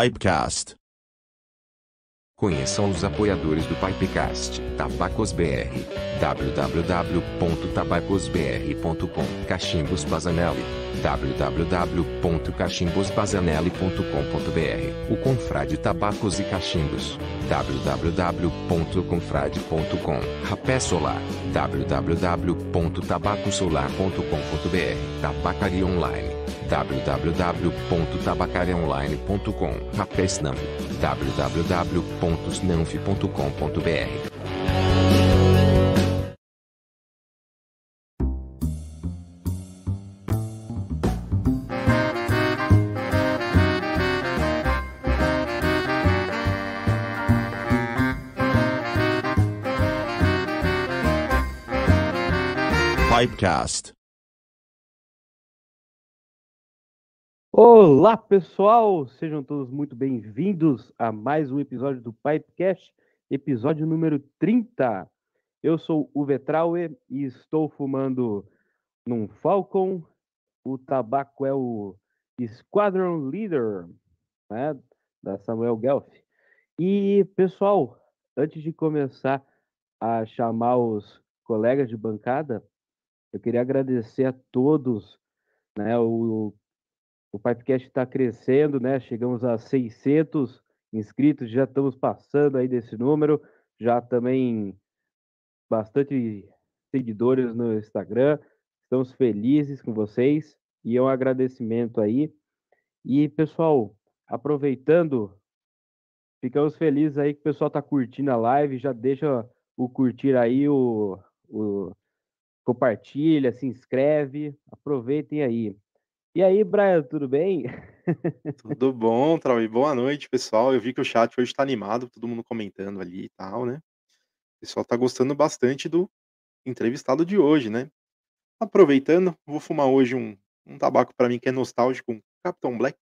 Pipecast. Conheçam os apoiadores do Pipecast, Tabacos BR, www.tabacosbr.com, Cachimbos Bazanelli, www.cachimbosbazanelli.com.br, o Confrade Tabacos e Cachimbos, www.confrade.com, Rapé Solar, www.tabacosolar.com.br, Tabacaria Online. www.tabacariaonline.com Rapesnam www.snanf.com.br Pipecast. Olá, pessoal! Sejam todos muito bem-vindos a mais um episódio do Pipecast, episódio número 30. Eu sou o Vetraue e estou fumando num Falcon. O tabaco é o Squadron Leader, né, da Samuel Guelph. E, pessoal, antes de começar a chamar os colegas de bancada, eu queria agradecer a todos, né, o o Pipecast está crescendo, né? Chegamos a 600 inscritos, já estamos passando aí desse número, já também bastante seguidores no Instagram. Estamos felizes com vocês e é um agradecimento aí. E pessoal, aproveitando, ficamos felizes aí que o pessoal está curtindo a live, já deixa o curtir aí, o, o compartilha, se inscreve, aproveitem aí. E aí, Brian, tudo bem? Tudo bom, Trau? boa noite, pessoal. Eu vi que o chat hoje está animado, todo mundo comentando ali e tal, né? O pessoal tá gostando bastante do entrevistado de hoje, né? Aproveitando, vou fumar hoje um, um tabaco para mim que é nostálgico, um Capitão Black,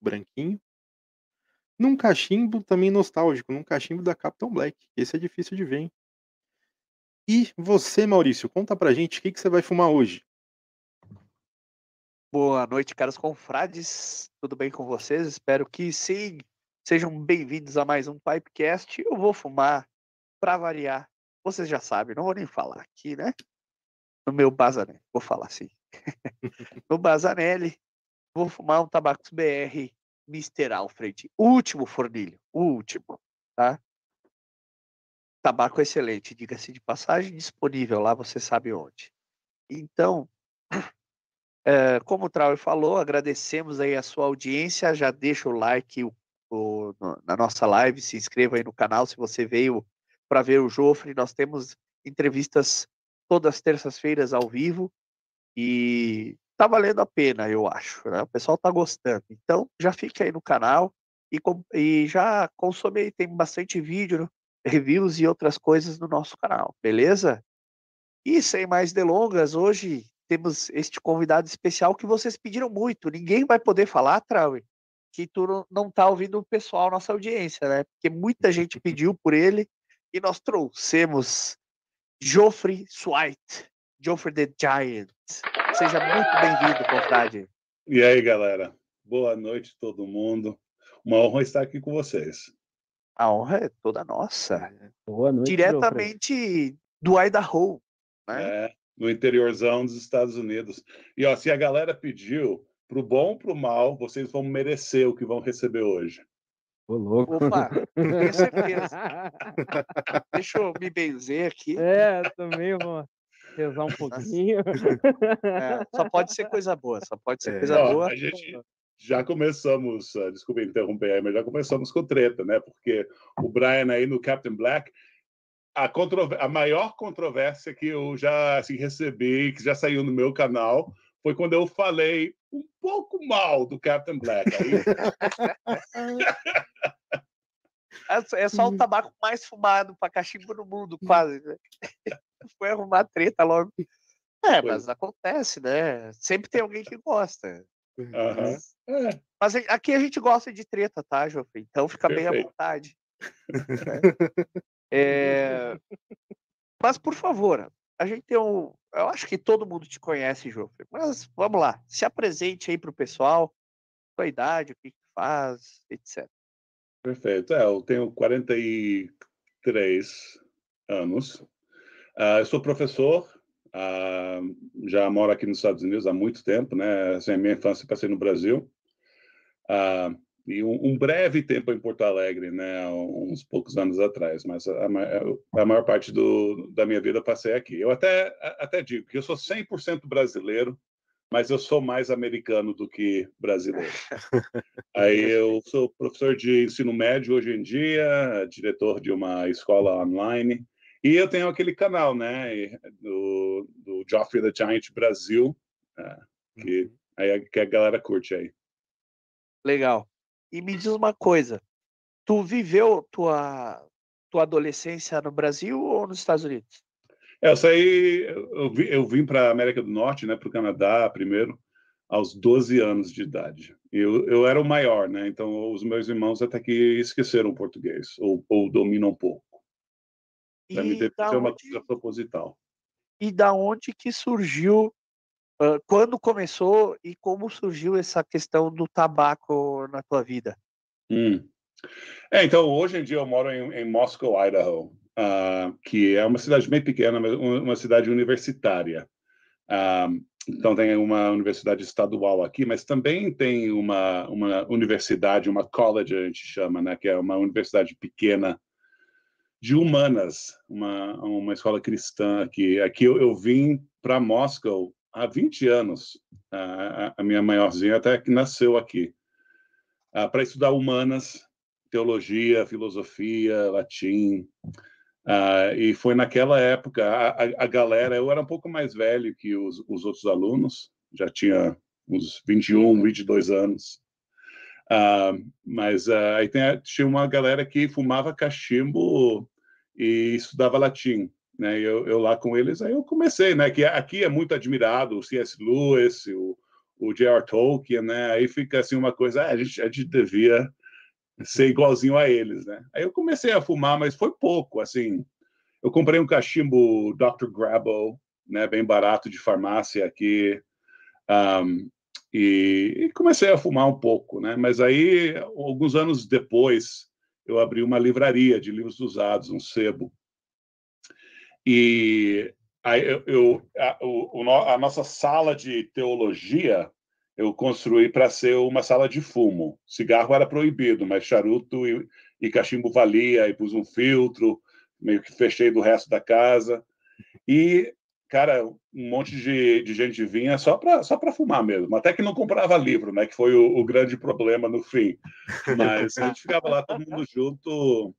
branquinho. Num cachimbo também nostálgico, num cachimbo da Capitão Black. Esse é difícil de ver, hein? E você, Maurício, conta pra gente o que, que você vai fumar hoje. Boa noite, caros confrades. Tudo bem com vocês? Espero que sim. Sejam bem-vindos a mais um Pipecast. Eu vou fumar para variar. Vocês já sabem, não vou nem falar aqui, né? No meu Bazanelli, vou falar assim. no Bazanelli, vou fumar um Tabacos BR Mr. Alfred. Último fornilho, último, tá? Tabaco excelente, diga-se de passagem, disponível lá, você sabe onde. Então, é, como o Trauer falou, agradecemos aí a sua audiência. Já deixa o like o, o, no, na nossa live, se inscreva aí no canal se você veio para ver o Jofre. Nós temos entrevistas todas as terças-feiras ao vivo e tá valendo a pena, eu acho. Né? O pessoal tá gostando. Então já fica aí no canal e, e já consome aí, tem bastante vídeo, reviews e outras coisas no nosso canal, beleza? E sem mais delongas, hoje temos este convidado especial que vocês pediram muito. Ninguém vai poder falar, Trauer, que tu não está ouvindo o pessoal, nossa audiência, né? Porque muita gente pediu por ele e nós trouxemos Joffrey Swite, Joffrey the Giant. Seja muito bem-vindo, confrade. E aí, galera? Boa noite todo mundo. Uma honra estar aqui com vocês. A honra é toda nossa. Boa noite. Diretamente do Idaho. Né? É, no interiorzão dos Estados Unidos. E ó, se a galera pediu pro bom ou pro mal, vocês vão merecer o que vão receber hoje. Ô, louco. Opa, tenho certeza. Deixa eu me benzer aqui. É, também vou rezar um pouquinho. É, só pode ser coisa boa, só pode ser é. coisa ó, boa. A gente já começamos, uh, desculpa interromper aí, mas já começamos com treta, né? Porque o Brian aí no Captain Black a, a maior controvérsia que eu já assim, recebi, que já saiu no meu canal, foi quando eu falei um pouco mal do Captain Black. É, é só o tabaco mais fumado para cachimbo no mundo, quase. Né? Foi arrumar treta logo. É, mas acontece, né? Sempre tem alguém que gosta. Uhum. Mas, mas, aqui a gente gosta de treta, tá, Jofre? Então fica Perfeito. bem à vontade. É... Mas, por favor, a gente tem um. Eu acho que todo mundo te conhece, Jofre. Mas vamos lá, se apresente aí para o pessoal, sua idade, o que, que faz, etc. Perfeito. É, eu tenho 43 anos. Uh, eu sou professor, uh, já moro aqui nos Estados Unidos há muito tempo, né? Assim, a minha infância passei no Brasil. Uh, e um, um, breve tempo em Porto Alegre, né, uns poucos anos atrás, mas a, a, a maior parte do, da minha vida passei aqui. Eu até, até digo que eu sou 100% brasileiro, mas eu sou mais americano do que brasileiro. Aí eu sou professor de ensino médio hoje em dia, diretor de uma escola online, e eu tenho aquele canal, né, do, do Joffrey the Giant Brasil, é, que, uhum. aí, que a galera curte aí. Legal. E me diz uma coisa, tu viveu tua, tua adolescência no Brasil ou nos Estados Unidos? É, eu saí, eu, eu vim para a América do Norte, né, para o Canadá primeiro. aos 12 anos de idade. Eu, eu era o maior, né? Então, os meus irmãos até que esqueceram português, ou, ou dominam um pouco. Para mim, deve ser uma coisa proposital. E da onde que surgiu, uh, quando começou e como surgiu essa questão do tabaco na tua vida? Hum. É, então, hoje em dia eu moro em, em Moscow, Idaho, uh, que é uma cidade bem pequena, mas uma cidade universitária. Uh, então, tem uma universidade estadual aqui, mas também tem uma, uma universidade, uma college, a gente chama, né, que é uma universidade pequena de humanas, uma, uma escola cristã aqui. Aqui eu, eu vim para Moscou há 20 anos, a, a, minha maiorzinha até que nasceu aqui, uh, para estudar humanas, teologia, filosofia, latim, Uh, e foi naquela época, a, a, galera, eu era um pouco mais velho que os, os outros alunos, já tinha uns 21, 22 anos. Uh, mas uh, aí tem, tinha uma galera que fumava cachimbo e estudava latim. Né? Eu, eu, lá com eles, aí eu comecei, né? Que aqui é muito admirado o C.S. Lewis, o, o J.R. Tolkien, né? Aí fica assim uma coisa, ah, a, gente, a gente devia ser igualzinho a eles, né? Aí eu comecei a fumar, mas foi pouco, assim. Eu comprei um cachimbo Dr. Grabo, né, bem barato de farmácia aqui, um, e, e, comecei a fumar um pouco, né? Mas aí, alguns anos depois, eu abri uma livraria de livros usados, um sebo. E aí eu, eu a, o, a nossa sala de teologia eu construí para ser uma sala de fumo. Cigarro era proibido, mas charuto e, e cachimbo valia, e pus um filtro, meio que fechei do resto da casa. E, cara, um monte de, de gente vinha só para só fumar mesmo. Até que não comprava livro, né? Que foi o, o grande problema no fim. Mas a gente ficava lá todo mundo junto,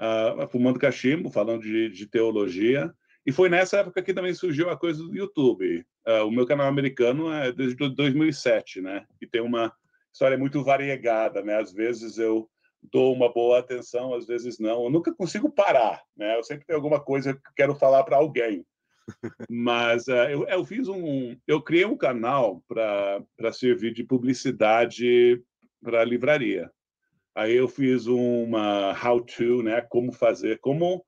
uh, fumando cachimbo, falando de, de teologia. E foi nessa época que também surgiu a coisa do YouTube. Uh, o meu canal americano é desde 2007, né? E tem uma história muito variegada, né? Às vezes eu dou uma boa atenção, às vezes não. Eu nunca consigo parar, né? Eu sempre tenho alguma coisa que quero falar para alguém. Mas uh, eu, eu, fiz um, eu criei um canal para servir de publicidade para livraria. Aí eu fiz uma how-to, né? Como fazer, como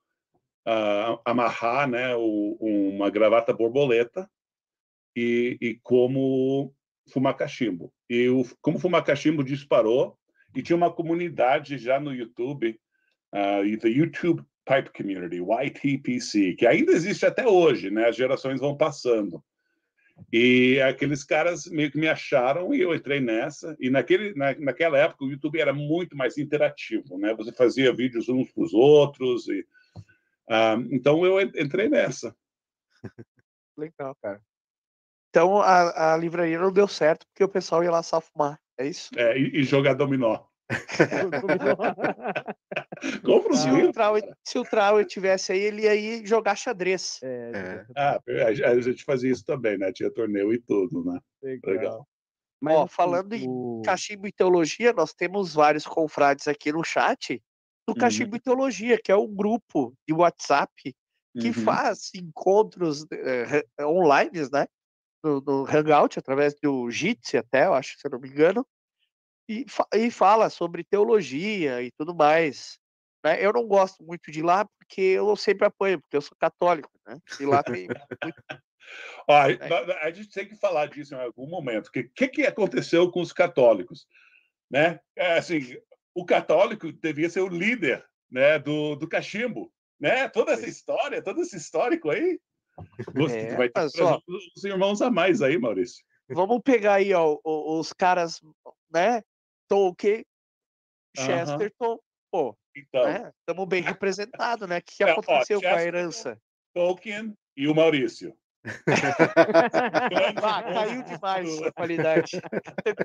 uh, amarrar né, o, uma gravata borboleta e, e, como fumar cachimbo. E o, como fumar cachimbo disparou e tinha uma comunidade já no YouTube, uh, the YouTube Pipe Community, YTPC, que ainda existe até hoje, né? As gerações vão passando. E aqueles caras meio que me acharam e eu entrei nessa. E naquele, na, naquela época o YouTube era muito mais interativo, né? Você fazia vídeos uns para os outros e ah, então eu entrei nessa. Legal, cara. Então a, a livraria não deu certo porque o pessoal ia lá só fumar, é isso? É, e, e jogar dominó. Compra os se, o Trau, se o Trau tivesse aí, ele ia ir jogar xadrez. É, é. Ah, a gente fazia isso também, né? Tinha torneio e tudo, né? Legal. Legal. Mas, Ó, falando o... em cachimbo e teologia, nós temos vários confrades aqui no chat do uhum. Cachimbo uhum. e Teologia, que é um grupo de WhatsApp que uhum. faz encontros eh, online, né? No, no, Hangout, através do Jitsi até, eu acho, se eu não me engano, e, e fala sobre teologia e tudo mais. Né? Eu não gosto muito de lá porque eu sempre apoio, porque eu sou católico, né? E lá tem muito... Ó, a, a gente tem que falar disso em algum momento. O que, que, que aconteceu com os católicos? Né? É, assim, o católico devia ser o líder né, do, do cachimbo. Né? Toda essa história, todo esse histórico aí. Você é, vai ter só, os irmãos a mais aí, Maurício. Vamos pegar aí ó, os caras, né? Tolkien, Chesterton, uh -huh. pô. Então. Estamos né? bem representados, né? O que, que aconteceu ó, com a herança? Tolkien e o Maurício. ah, caiu demais a qualidade.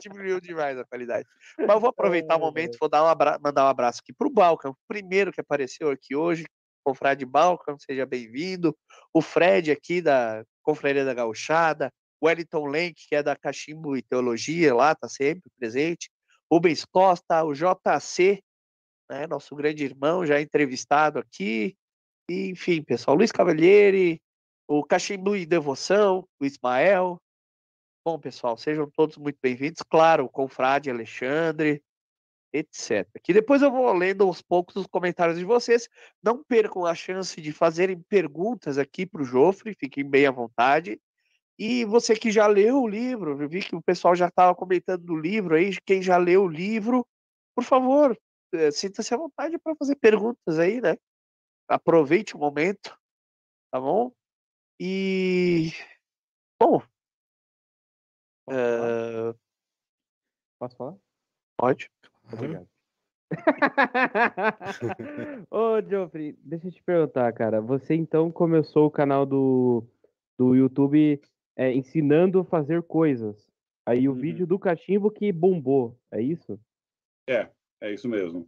Diminuiu demais a qualidade. Mas eu vou aproveitar o momento vou dar um abra... mandar um abraço aqui para o Balkan, o primeiro que apareceu aqui hoje, confrade Balkan, seja bem-vindo. O Fred aqui da Confraria da Gauchada, o Wellington Lenk, que é da Cachimbo e Teologia, lá está sempre presente. Rubens Costa, o JC, né, nosso grande irmão, já entrevistado aqui. E, enfim, pessoal, Luiz Cavalieri, o Cachimbo e Devoção, o Ismael, Bom, pessoal, sejam todos muito bem-vindos. Claro, o confrade Alexandre, etc. Que depois eu vou lendo aos poucos os comentários de vocês. Não percam a chance de fazerem perguntas aqui para o Jofre, fiquem bem à vontade. E você que já leu o livro, eu vi que o pessoal já estava comentando do livro aí, quem já leu o livro, por favor, eh, sinta-se à vontade para fazer perguntas aí, né? Aproveite o momento, tá bom? E. Bom. Posso falar? Posso falar? pode. Obrigado. Ô, Geoffrey, deixa eu te perguntar, cara. Você então começou o canal do, do YouTube é, ensinando a fazer coisas. Aí o Uhum. vídeo do cachimbo que bombou, é isso? É, é isso mesmo.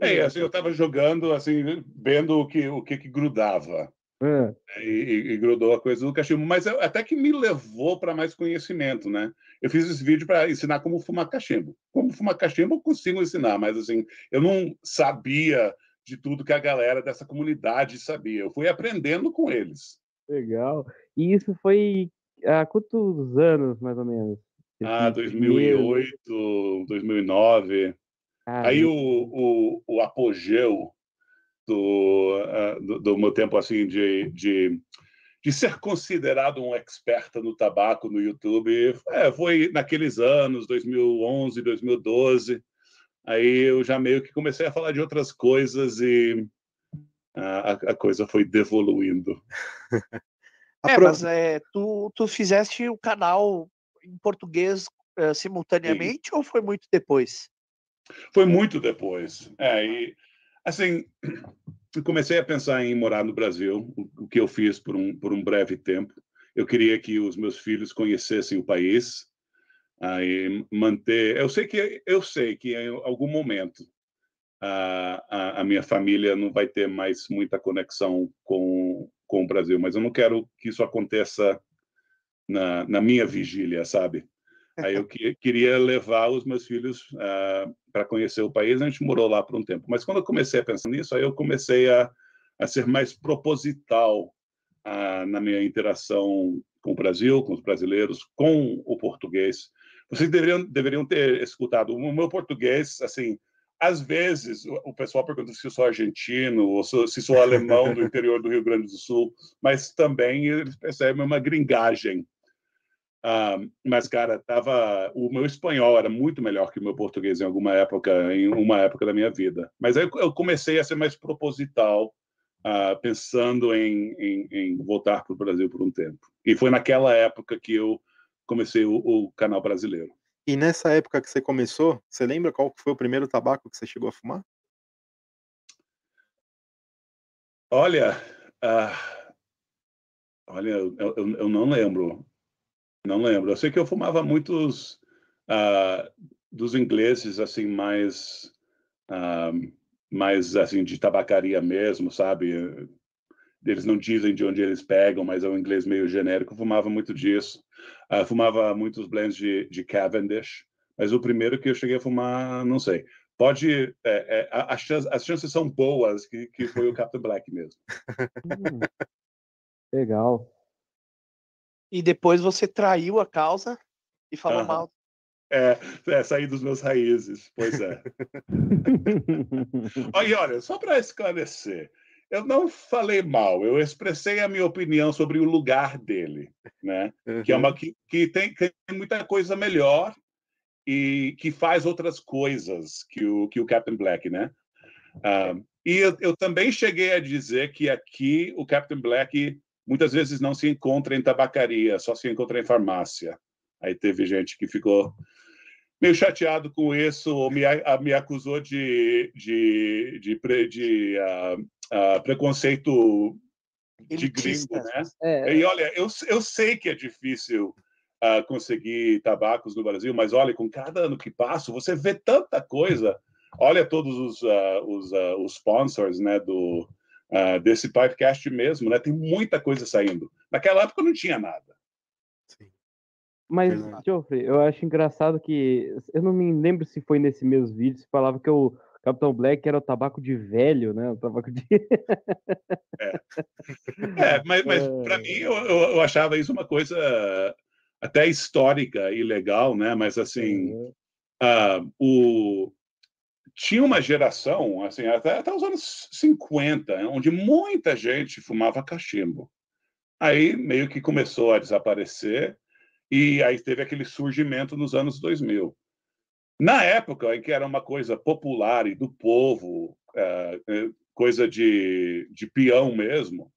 É, assim, eu estava jogando, assim, vendo o que, o que, que grudava. Né, E, e- e grudou a coisa do cachimbo, mas eu- até que me levou para mais conhecimento, né? Eu fiz esse vídeo para ensinar como fumar cachimbo. Como fumar cachimbo eu consigo ensinar, mas assim, eu não sabia de tudo que a galera dessa comunidade sabia. Eu fui aprendendo com eles. legal. E isso foi há quantos anos, mais ou menos? Ah, Esse primeiro- 2008, 2009. Ah, Aí o, o, o apogeu do, ah, do, do meu tempo assim de, de, de ser considerado um expert no tabaco no YouTube é, foi naqueles anos, 2011, 2012. Aí eu já meio que comecei a falar de outras coisas e a, a coisa foi devoluindo. É, Apro- mas é, tu, tu fizeste o canal em português eh, simultaneamente ou foi muito depois? Foi muito depois. É, e, assim, comecei a pensar em morar no Brasil, o, o que eu fiz por um, por um breve tempo. Eu queria que os meus filhos conhecessem o país, aí manter. Eu sei que eu sei que em algum momento a, a, a minha família não vai ter mais muita conexão com, com o Brasil, mas eu não quero que isso aconteça na, na minha vigília, sabe? Aí eu que- queria levar os meus filhos para conhecer o país. A gente morou lá por um tempo. Mas quando eu comecei a pensar nisso, aí eu comecei a, a ser mais proposital ah, na minha interação com o Brasil, com os brasileiros, com o português. Vocês deveriam, deveriam ter escutado o meu português, assim, às vezes o, pessoal pergunta se eu sou argentino ou se sou alemão do interior do Rio Grande do Sul, mas também eles percebem uma gringagem. Ah, mas, cara, tava, o meu espanhol era muito melhor que o meu português em alguma época, em uma época da minha vida. Mas aí eu comecei a ser mais proposital, ah, pensando em, em, em voltar para o Brasil por um tempo. E foi naquela época que eu comecei o, o canal brasileiro. E nessa época que você começou, você lembra qual foi o primeiro tabaco que você chegou a fumar? Olha, ah, olha, eu, eu, eu não lembro. Não lembro. Eu sei que eu fumava muitos ah, dos ingleses, assim, mais, ah, mais, assim, de tabacaria mesmo, sabe? Eles não dizem de onde eles pegam, mas é um inglês meio genérico. Fumava muito disso. Ah, fumava muitos blends de, de Cavendish, mas o primeiro que eu cheguei a fumar, não sei. Pode, é, é, a- a chance- as chances são boas que, que foi o Captain Black mesmo. Hum, legal. E depois você traiu a causa e falou Aham. mal. É, é, sair dos meus raízes, pois é. E olha, só para esclarecer, eu não falei mal, eu expressei a minha opinião sobre o lugar dele, né? Que é uma que, que tem, tem muita coisa melhor e que faz outras coisas que o que o Captain Black, né? Ah, e eu, eu também cheguei a dizer que aqui o Captain Black muitas vezes não se encontra em tabacaria, só se encontra em farmácia. Aí teve gente que ficou meio chateado com isso, ou me, a- me acusou de, de, de, pre- de, ah, ah, preconceito de gringo, Elitista. né? É, E olha, eu, eu sei que é difícil ah, conseguir tabacos no Brasil, mas olha, com cada ano que passa, você vê tanta coisa. Olha todos os, ah, os, ah, os sponsors né, do, desse podcast mesmo, né? Tem muita coisa saindo. Naquela época não tinha nada. Sim. Mas. Geoffrey, eu acho engraçado que. Eu não me lembro se foi nesse mesmo vídeo, se falava que o Capitão Black era o tabaco de velho, né? O tabaco de. É, mas, mas É. para mim, eu, eu, eu achava isso uma coisa até histórica e legal, né? Mas assim, Uhum. ah, o tinha uma geração, assim, até, até os anos 50, onde muita gente fumava cachimbo. Aí meio que começou a desaparecer e aí teve aquele surgimento nos anos 2000. Na época em que era uma coisa popular e do povo, eh, eh, coisa de, de peão mesmo,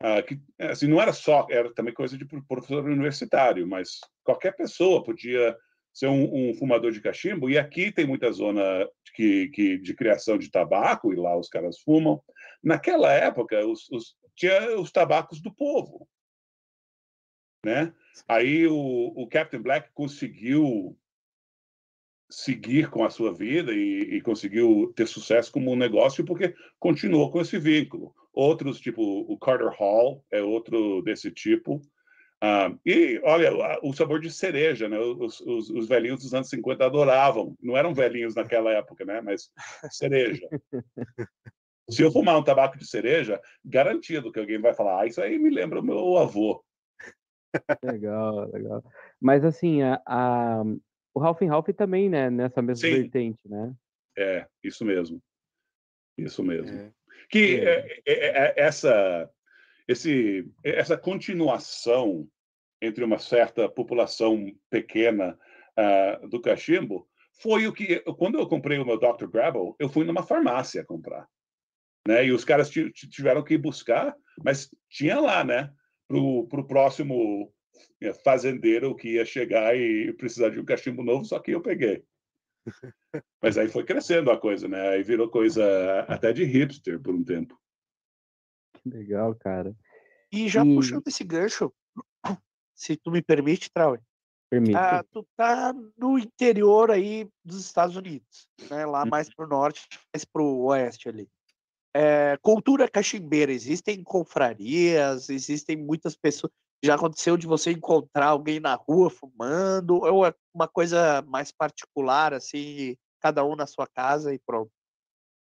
ah, que assim não era só, era também coisa de professor universitário, mas qualquer pessoa podia ser um, um fumador de cachimbo. E aqui tem muita zona que, que, de criação de tabaco, e lá os caras fumam. Naquela época, os, os, tinha os tabacos do povo. Né? Aí o, o Captain Black conseguiu seguir com a sua vida e, e, conseguiu ter sucesso como um negócio porque continuou com esse vínculo. Outros, tipo o Carter Hall, é outro desse tipo. Ah, e olha, o sabor de cereja, né? Os, os, os, velhinhos dos anos 50 adoravam. Não eram velhinhos naquela época, né? Mas cereja. Se eu fumar um tabaco de cereja, garantido que alguém vai falar: ah, isso aí me lembra o meu avô. Legal, legal. Mas assim, a, a o Ralph Ralph também, né? Nessa mesma Sim. vertente, né? É, isso mesmo. Isso mesmo. É. Que é. É, essa, esse, essa continuação entre uma certa população pequena uh, do cachimbo foi o que, quando eu comprei o meu Dr. Grabble, eu fui numa farmácia comprar. Né? E os caras tiveram que ir buscar, mas tinha lá, né? Para o próximo fazendeiro que ia chegar e precisar de um cachimbo novo, só que eu peguei. Mas aí foi crescendo a coisa, né? Aí virou coisa até de hipster por um tempo. Que legal, cara. E já e... puxando esse gancho, se tu me permite, Trau. Permite. Ah, tu tá no interior aí dos Estados Unidos, né? Lá mais pro norte, mais pro oeste ali. É, cultura cachimbeira, existem confrarias, existem muitas pessoas. Já aconteceu de você encontrar alguém na rua fumando, ou é uma coisa mais particular, assim, cada um na sua casa e pronto?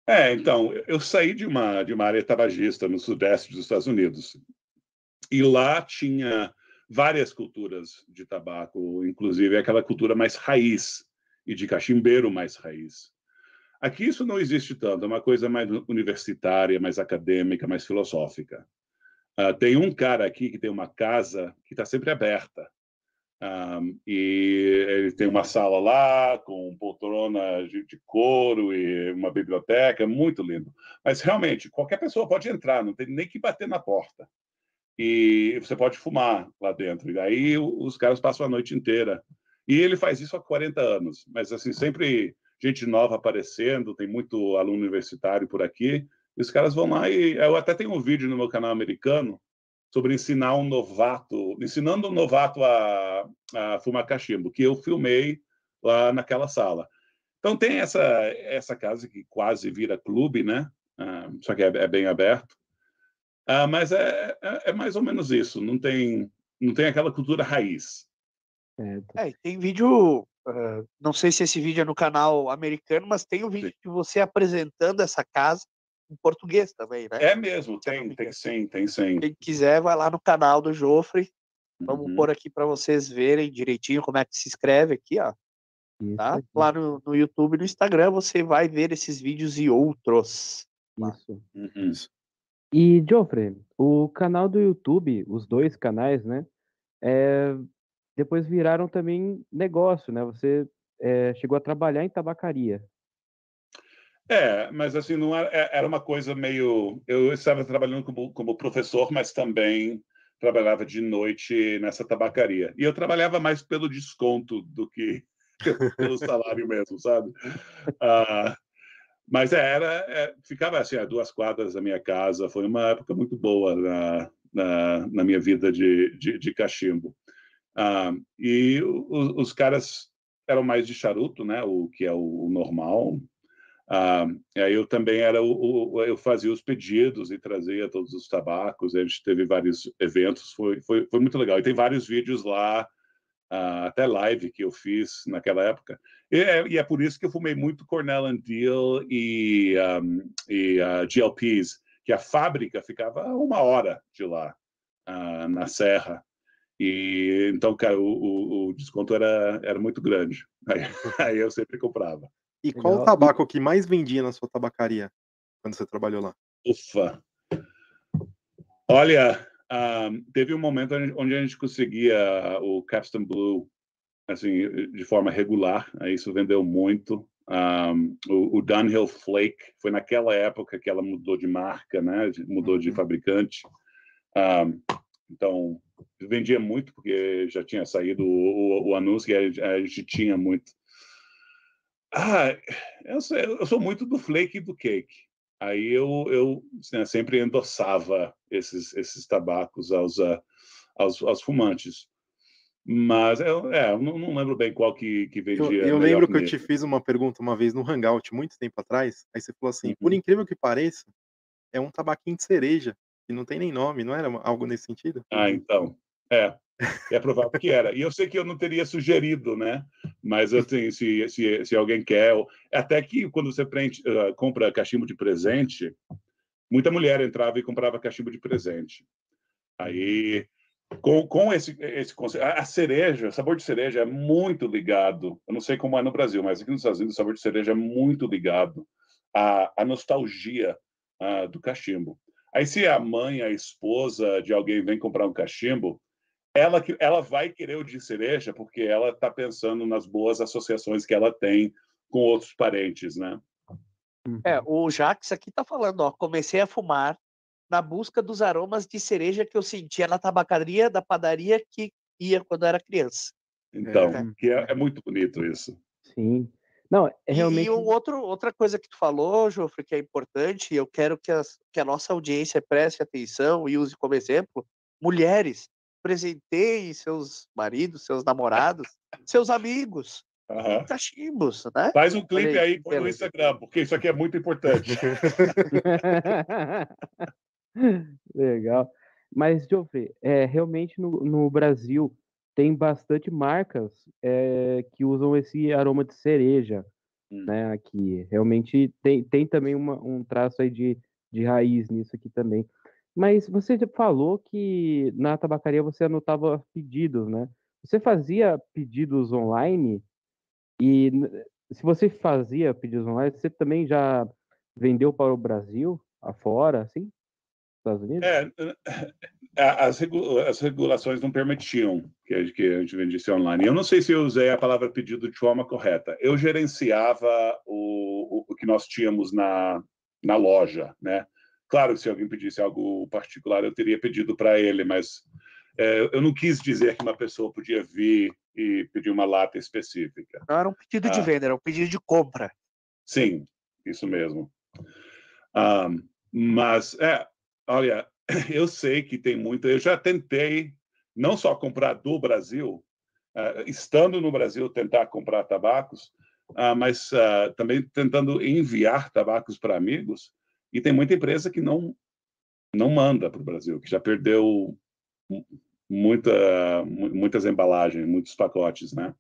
É, então, eu saí de uma, de uma área tabagista no sudeste dos Estados Unidos. E lá tinha várias culturas de tabaco, inclusive aquela cultura mais raiz e de cachimbeiro mais raiz. Aqui isso não existe tanto, é uma coisa mais universitária, mais acadêmica, mais filosófica. Uh, tem um cara aqui que tem uma casa que está sempre aberta. Um, e ele tem uma sala lá com poltrona de, de, couro e uma biblioteca, muito lindo. Mas realmente, qualquer pessoa pode entrar, não tem nem que bater na porta. E você pode fumar lá dentro. E aí os caras passam a noite inteira. E ele faz isso há 40 anos. Mas assim, sempre gente nova aparecendo, tem muito aluno universitário por aqui. E os caras vão lá e eu até tenho um vídeo no meu canal americano sobre ensinar um novato, ensinando um novato a, a fumar cachimbo, que eu filmei lá naquela sala. Então tem essa essa casa que quase vira clube, né? Ah, só que é, é, bem aberto. Ah, mas é, é, é, mais ou menos isso. Não tem não tem aquela cultura raiz. É, tem vídeo. Uh, não sei se esse vídeo é no canal americano, mas tem um vídeo sim. de você apresentando essa casa em português também, né? É mesmo, tem, tem sim, tem sim. Quem quiser, vai lá no canal do Jofre. Vamos uhum. pôr aqui para vocês verem direitinho como é que se escreve aqui, ó. Tá? Lá no, no YouTube e no Instagram você vai ver esses vídeos e outros. Isso. Uhum. E, Jofre, o canal do YouTube, os dois canais, né? É, depois viraram também negócio, né? Você é, chegou a trabalhar em tabacaria. É, mas assim, não era, é, era uma coisa meio. Eu estava trabalhando como, como professor, mas também trabalhava de noite nessa tabacaria. E eu trabalhava mais pelo desconto do que pelo salário mesmo, sabe? Uh, mas é, era, é, ficava assim, a duas quadras da minha casa. Foi uma época muito boa na, na, na minha vida de, de, de cachimbo. Uh, e os, caras eram mais de charuto, né? O que é o, o normal. Ah, eu também era o, o, eu fazia os pedidos e trazia todos os tabacos. A gente teve vários eventos, foi, foi, foi muito legal. E tem vários vídeos lá, ah, até live que eu fiz naquela época. E é, e é, por isso que eu fumei muito Cornell and Deal e, um, e uh, GLPs, que a fábrica ficava uma hora de lá, uh, na Serra. E então, cara, o, o, o desconto era, era muito grande. Aí, aí eu sempre comprava. E qual o tabaco que mais vendia na sua tabacaria quando você trabalhou lá? Ufa! Olha, ah, teve um momento onde- a gente conseguia o Capstan Blue assim de forma regular. Aí isso vendeu muito. Ah, o, o Dunhill Flake foi naquela época que ela mudou de marca, né? de- Mudou de Uhum. fabricante. Ah, então vendia muito porque já tinha saído o, o, o anúncio e a, a gente tinha muito. Ah, eu, sou- eu sou muito do flake e do cake. Aí eu, eu né, sempre endossava esses, esses tabacos aos, ah, aos, aos fumantes. Mas eu, é, eu não, não lembro bem qual que, que Eu, vendia. eu melhor lembro que eu te fiz uma pergunta uma vez no Hangout, muito tempo atrás. Aí você falou assim: por Uhum. incrível que pareça, é um tabaquinho de cereja, que não tem nem nome, não era algo nesse sentido? Ah, então. É. É provável que era. E eu sei que eu não teria sugerido, né? Mas assim, se, se, se alguém quer. Até que quando você prende, ah, compra cachimbo de presente, muita mulher entrava e comprava cachimbo de presente. Aí, com, com esse, esse conceito. A, a cereja, o sabor de cereja é muito ligado. Eu não sei como é no Brasil, mas aqui nos Estados Unidos o sabor de cereja é muito ligado à, à nostalgia ah, do cachimbo. Aí, se a mãe, a esposa de alguém vem comprar um cachimbo, ela, que- ela vai querer o de cereja porque ela está pensando nas boas associações que ela tem com outros parentes, né? É, o Jax aqui tá falando, ó, comecei a fumar na busca dos aromas de cereja que eu sentia na tabacaria da padaria que ia quando eu era criança. Então, É. que é, é muito bonito isso. Sim. Não, é E- realmente. E, o outro, outra coisa que tu falou, Jofre, que é importante, e eu quero que, as- que a nossa audiência preste atenção e use como exemplo, mulheres, presenteiem seus maridos, seus namorados, seus amigos, Aham. cachimbos, né? Faz um clipe aí, põe no. Instagram, porque isso aqui é muito importante. Legal. Mas, Geoffrey, é, realmente no, no Brasil tem bastante marcas é, que usam esse aroma de cereja, Hum. né? Aqui. Realmente tem, tem também uma- um traço aí de, de raiz nisso aqui também. Mas você falou que na tabacaria você anotava pedidos, né? Você fazia pedidos online e se você fazia pedidos online, você também já vendeu para o Brasil, afora, assim? Estados Unidos? É, as, as regulações não permitiam que a, que a gente vendisse online. Eu não sei se eu usei a palavra pedido de forma correta. Eu gerenciava o, o, o que nós tínhamos na, na loja, né? Claro, se alguém pedisse algo particular, eu teria pedido para ele, mas é, eu não quis dizer que uma pessoa podia vir e pedir uma lata específica. Não era um pedido de Ah. venda, era um pedido de compra. Sim, isso mesmo. Ah, mas, é, olha, eu sei que tem muita. Eu já tentei não só comprar do Brasil, ah, estando no Brasil, tentar comprar tabacos, ah, mas ah, também tentando enviar tabacos para amigos. E tem muita empresa que não não manda para o Brasil, que já perdeu mu- muita, mu- muitas embalagens, muitos pacotes, né?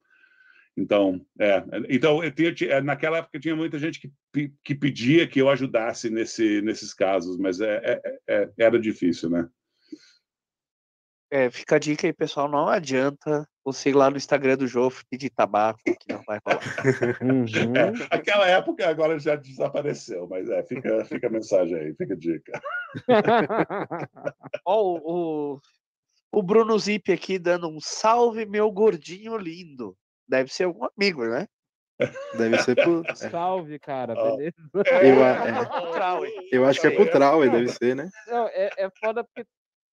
Então, é, então eu tinha, tinha- naquela época tinha muita gente que, que pedia que eu ajudasse nesse, nesses casos, mas é, é- é- era difícil, né? É, fica a dica aí, pessoal, não adianta você ir lá no Instagram do Jofre pedir tabaco, que não vai rolar. Uhum. É, aquela época agora já desapareceu, mas é, fica, fica a mensagem aí, fica a dica. Ó, o, o, o Bruno Zip aqui dando um salve, meu gordinho lindo. Deve ser algum amigo, né? Deve ser pro. é, Salve, cara, Ó. beleza? Eu, é, Trau, hein? eu acho que é pro Trauer, deve ser, né? Não, é, é foda porque,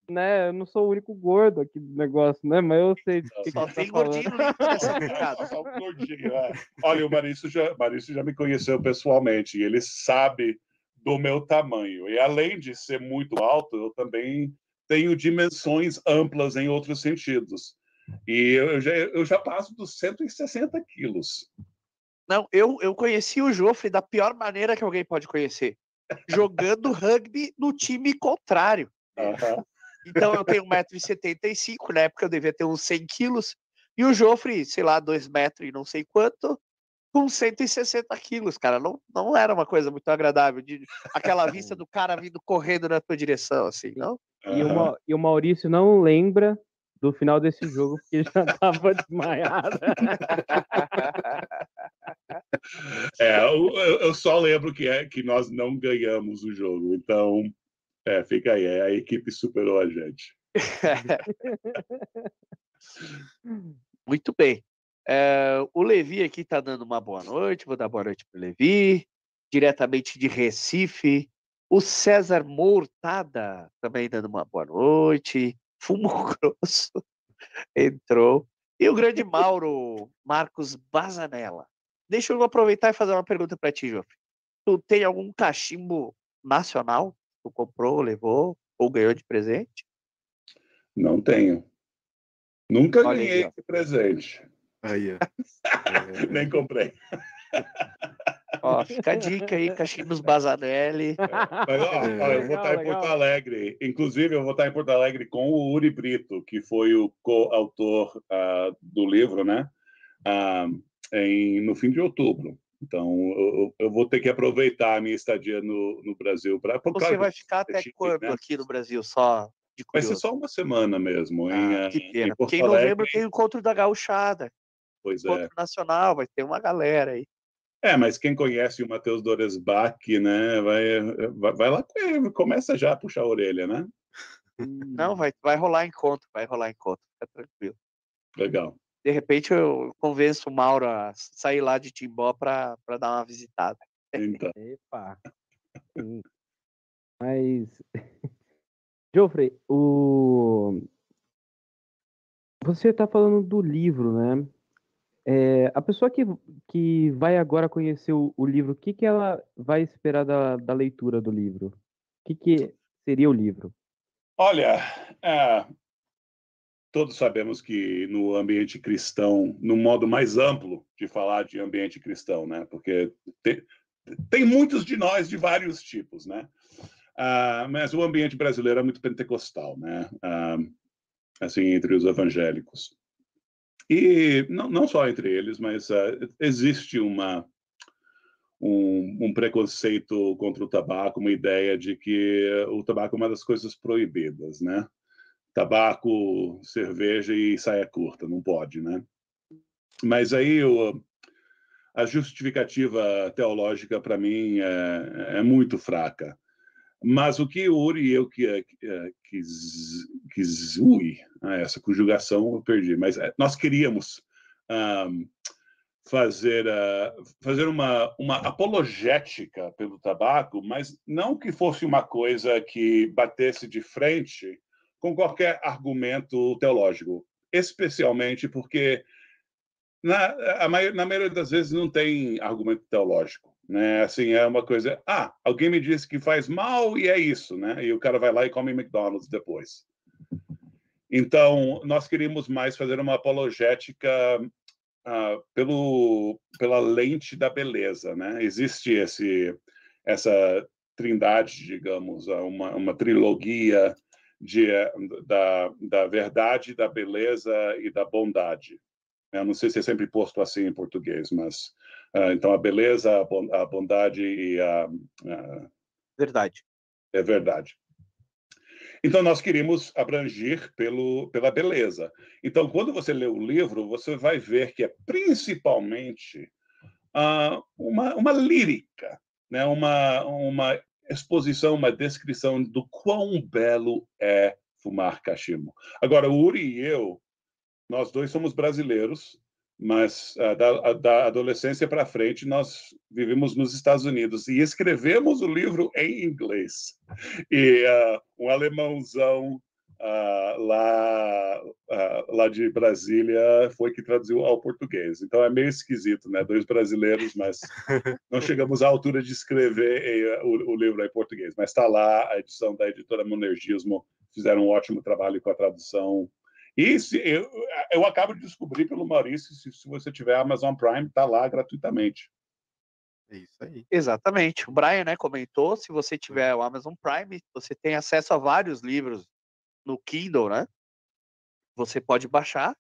né, eu não sou o único gordo aqui do negócio, né? Mas eu sei do que, que Só você tem tá falando. gordinho nessa. Só um gordinho, é. Olha, o Marício já, Marício já me conheceu pessoalmente e ele sabe do meu tamanho. E além de ser muito alto, eu também tenho dimensões amplas em outros sentidos. E eu já, eu já passo dos 160 quilos. Não, eu, eu conheci o Jofre da pior maneira que alguém pode conhecer. Jogando rugby no time contrário. Aham. Então eu tenho 1,75m, na época eu devia ter uns 100 quilos. E o Jofre, sei lá, 2 metros e não sei quanto, com 160 quilos, cara. Não, não era uma coisa muito agradável. De, aquela vista do cara vindo correndo na tua direção, assim, não? E, o aham. Ma- e o Maurício não lembra do final desse jogo, porque já tava desmaiada. É, eu, eu só lembro que, é, que nós não ganhamos o jogo, então é, fica aí, é, a equipe superou a gente. Muito bem. É, o Levi aqui está dando uma boa noite. Vou dar boa noite para o Levi, diretamente de Recife. O César Mortada também dando uma boa noite. Fumo Grosso entrou. E o grande Mauro Marcos Bazanella. Deixa eu aproveitar e fazer uma pergunta para ti, Joffre. Tu tem algum cachimbo nacional? Tu comprou, levou ou ganhou de presente? Não tenho. Nunca Olha ganhei aí, esse presente. Aí, é. Nem comprei. Ó, fica a dica aí, Cachimbos Bazanelli. É, mas, ó, ó, eu vou estar em Porto Alegre. Inclusive, eu vou estar em Porto Alegre com o Uri Brito, que foi o coautor uh, do livro, né? Uh, em, no fim de outubro. Então, eu, eu, vou ter que aproveitar a minha estadia no, no Brasil para. Você claro, vai ficar até quando né? aqui no Brasil? Só de Vai ser só uma semana mesmo. Ah, em, que pena. Em Porque em novembro tem o encontro da gauchada. Pois encontro é. nacional, vai ter uma galera aí. É, mas quem conhece o Matheus Doresbach, né, vai, vai, vai, lá com ele, começa já a puxar a orelha, né? Não, vai, vai rolar encontro, vai rolar encontro, fica tranquilo. Legal. De repente eu convenço o Mauro a sair lá de Timbó para dar uma visitada. Então. Epa. Mas, Geoffrey, o... você está falando do livro, né? É, a pessoa que, que vai agora conhecer o, o livro, o que, que ela vai esperar da, da leitura do livro? O que, que seria o livro? Olha, é, todos sabemos que no ambiente cristão, no modo mais amplo de falar de ambiente cristão, né? Porque tem, tem muitos de nós de vários tipos, né? Ah, mas o ambiente brasileiro é muito pentecostal, né? Ah, assim, entre os evangélicos. E não, não só entre eles, mas uh, existe uma, um, um, preconceito contra o tabaco, uma ideia de que o tabaco é uma das coisas proibidas, né? Tabaco, cerveja e saia curta, não pode, né? Mas aí o, a justificativa teológica, para mim, é, é muito fraca. Mas o que Uri e eu que, eh, que, que ui, ah, essa conjugação eu perdi, mas eh, nós queríamos um, fazer, uh, fazer uma, uma apologética pelo tabaco, mas não que fosse uma coisa que batesse de frente com qualquer argumento teológico, especialmente porque na, a, na maioria das vezes não tem argumento teológico. Né? Assim, é uma coisa. Ah, alguém me disse que faz mal e é isso, né? E o cara vai lá e come McDonald's depois. Então, nós queríamos mais fazer uma apologética uh, pelo, pela lente da beleza, né? Existe esse, essa trindade, digamos, uma, uma trilogia de, da, da verdade, da beleza e da bondade. Eu não sei se é sempre posto assim em português, mas uh, então a beleza, a bondade e a, a verdade. É verdade. Então nós queríamos abranger pelo pela beleza. Então quando você lê o livro, você vai ver que é principalmente uh, uma uma lírica, né? Uma uma exposição, uma descrição do quão belo é fumar cachimbo. Agora, o Uri e eu nós dois somos brasileiros, mas uh, da, da, adolescência para frente nós vivemos nos Estados Unidos e escrevemos o livro em inglês. E uh, um alemãozão uh, lá, lá de Brasília foi que traduziu ao português. Então é meio esquisito, né? Dois brasileiros, mas não chegamos à altura de escrever eh, o, o livro em português. Mas está lá a edição da editora Monergismo, fizeram um ótimo trabalho com a tradução e se, eu, eu acabo de descobrir pelo Maurício, se, se você tiver Amazon Prime, está lá gratuitamente. É isso aí. Exatamente. O Brian né, comentou, se você tiver o Amazon Prime, você tem acesso a vários livros no Kindle, né? Você pode baixar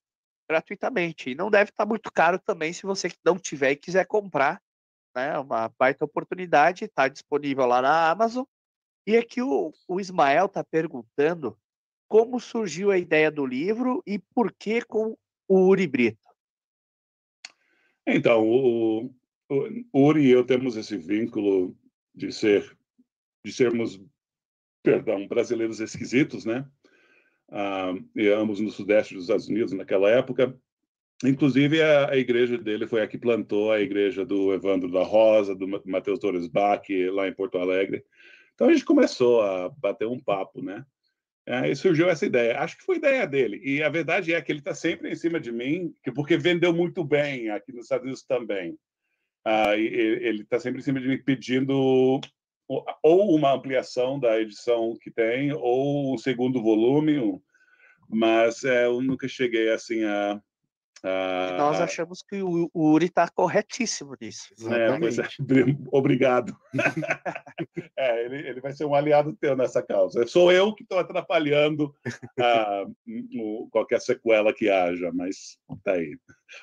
gratuitamente. E não deve estar tá muito caro também se você não tiver e quiser comprar. Né? Uma baita oportunidade, está disponível lá na Amazon. E aqui o, o Ismael está perguntando como surgiu a ideia do livro e por que com o Uri Brito. Então, o, o Uri e eu temos esse vínculo de ser de sermos, perdão, brasileiros esquisitos, né? Ah, e ambos no sudeste dos Estados Unidos naquela época. Inclusive, a, a, igreja dele foi a que plantou a igreja do Evandro da Rosa, do Matheus Torres Bach, lá em Porto Alegre. Então, a gente começou a bater um papo, né? Aí surgiu essa ideia. Acho que foi ideia dele. E a verdade é que ele está sempre em cima de mim, porque vendeu muito bem aqui nos Estados Unidos também. Ah, ele está sempre em cima de mim pedindo ou uma ampliação da edição que tem, ou um segundo volume, mas é, eu nunca cheguei assim a. a... Nós achamos que o, Uri está corretíssimo nisso. É, é, obrigado. é, ele, ele, vai ser um aliado teu nessa causa. Sou eu que estou atrapalhando uh, qualquer sequela que haja, mas tá aí.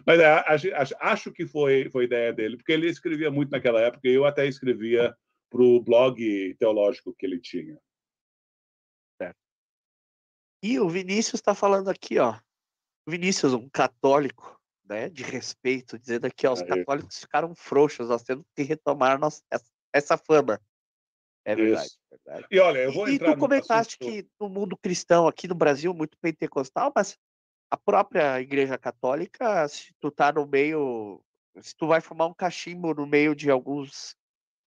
Mas é, acho, acho que foi, foi ideia dele, porque ele escrevia muito naquela época, e eu até escrevia para o blog teológico que ele tinha. Certo. E o Vinícius está falando aqui, ó. Vinícius, um católico, né, de respeito, dizendo aqui, ó, os Aí. católicos ficaram frouxos, nós temos que retomar nossa, essa fama. É verdade, verdade. E olha, eu vou e, entrar. E tu comentaste assunto... que no mundo cristão aqui no Brasil, muito pentecostal, mas a própria Igreja Católica, se tu tá no meio, se tu vai fumar um cachimbo no meio de alguns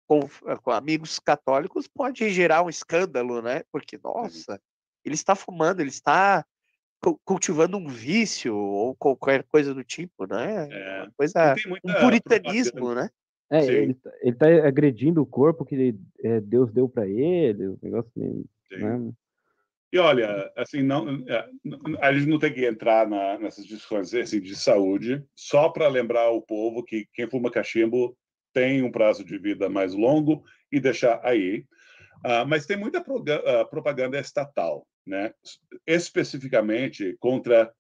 com, eh, com, amigos católicos pode gerar um escândalo, né? Porque, nossa, ele está fumando, ele está cultivando um vício ou qualquer coisa do tipo, né? É. coisa, um puritanismo, né? É, ele, tá, ele tá agredindo o corpo que é, Deus deu para ele, o negócio mesmo. Né? E olha, assim, não, é, a gente não tem que entrar na, nessas discussões assim, de saúde, só para lembrar o povo que quem fuma cachimbo tem um prazo de vida mais longo e deixar aí. Uh, mas tem muita uh, propaganda estatal, né? especificamente contra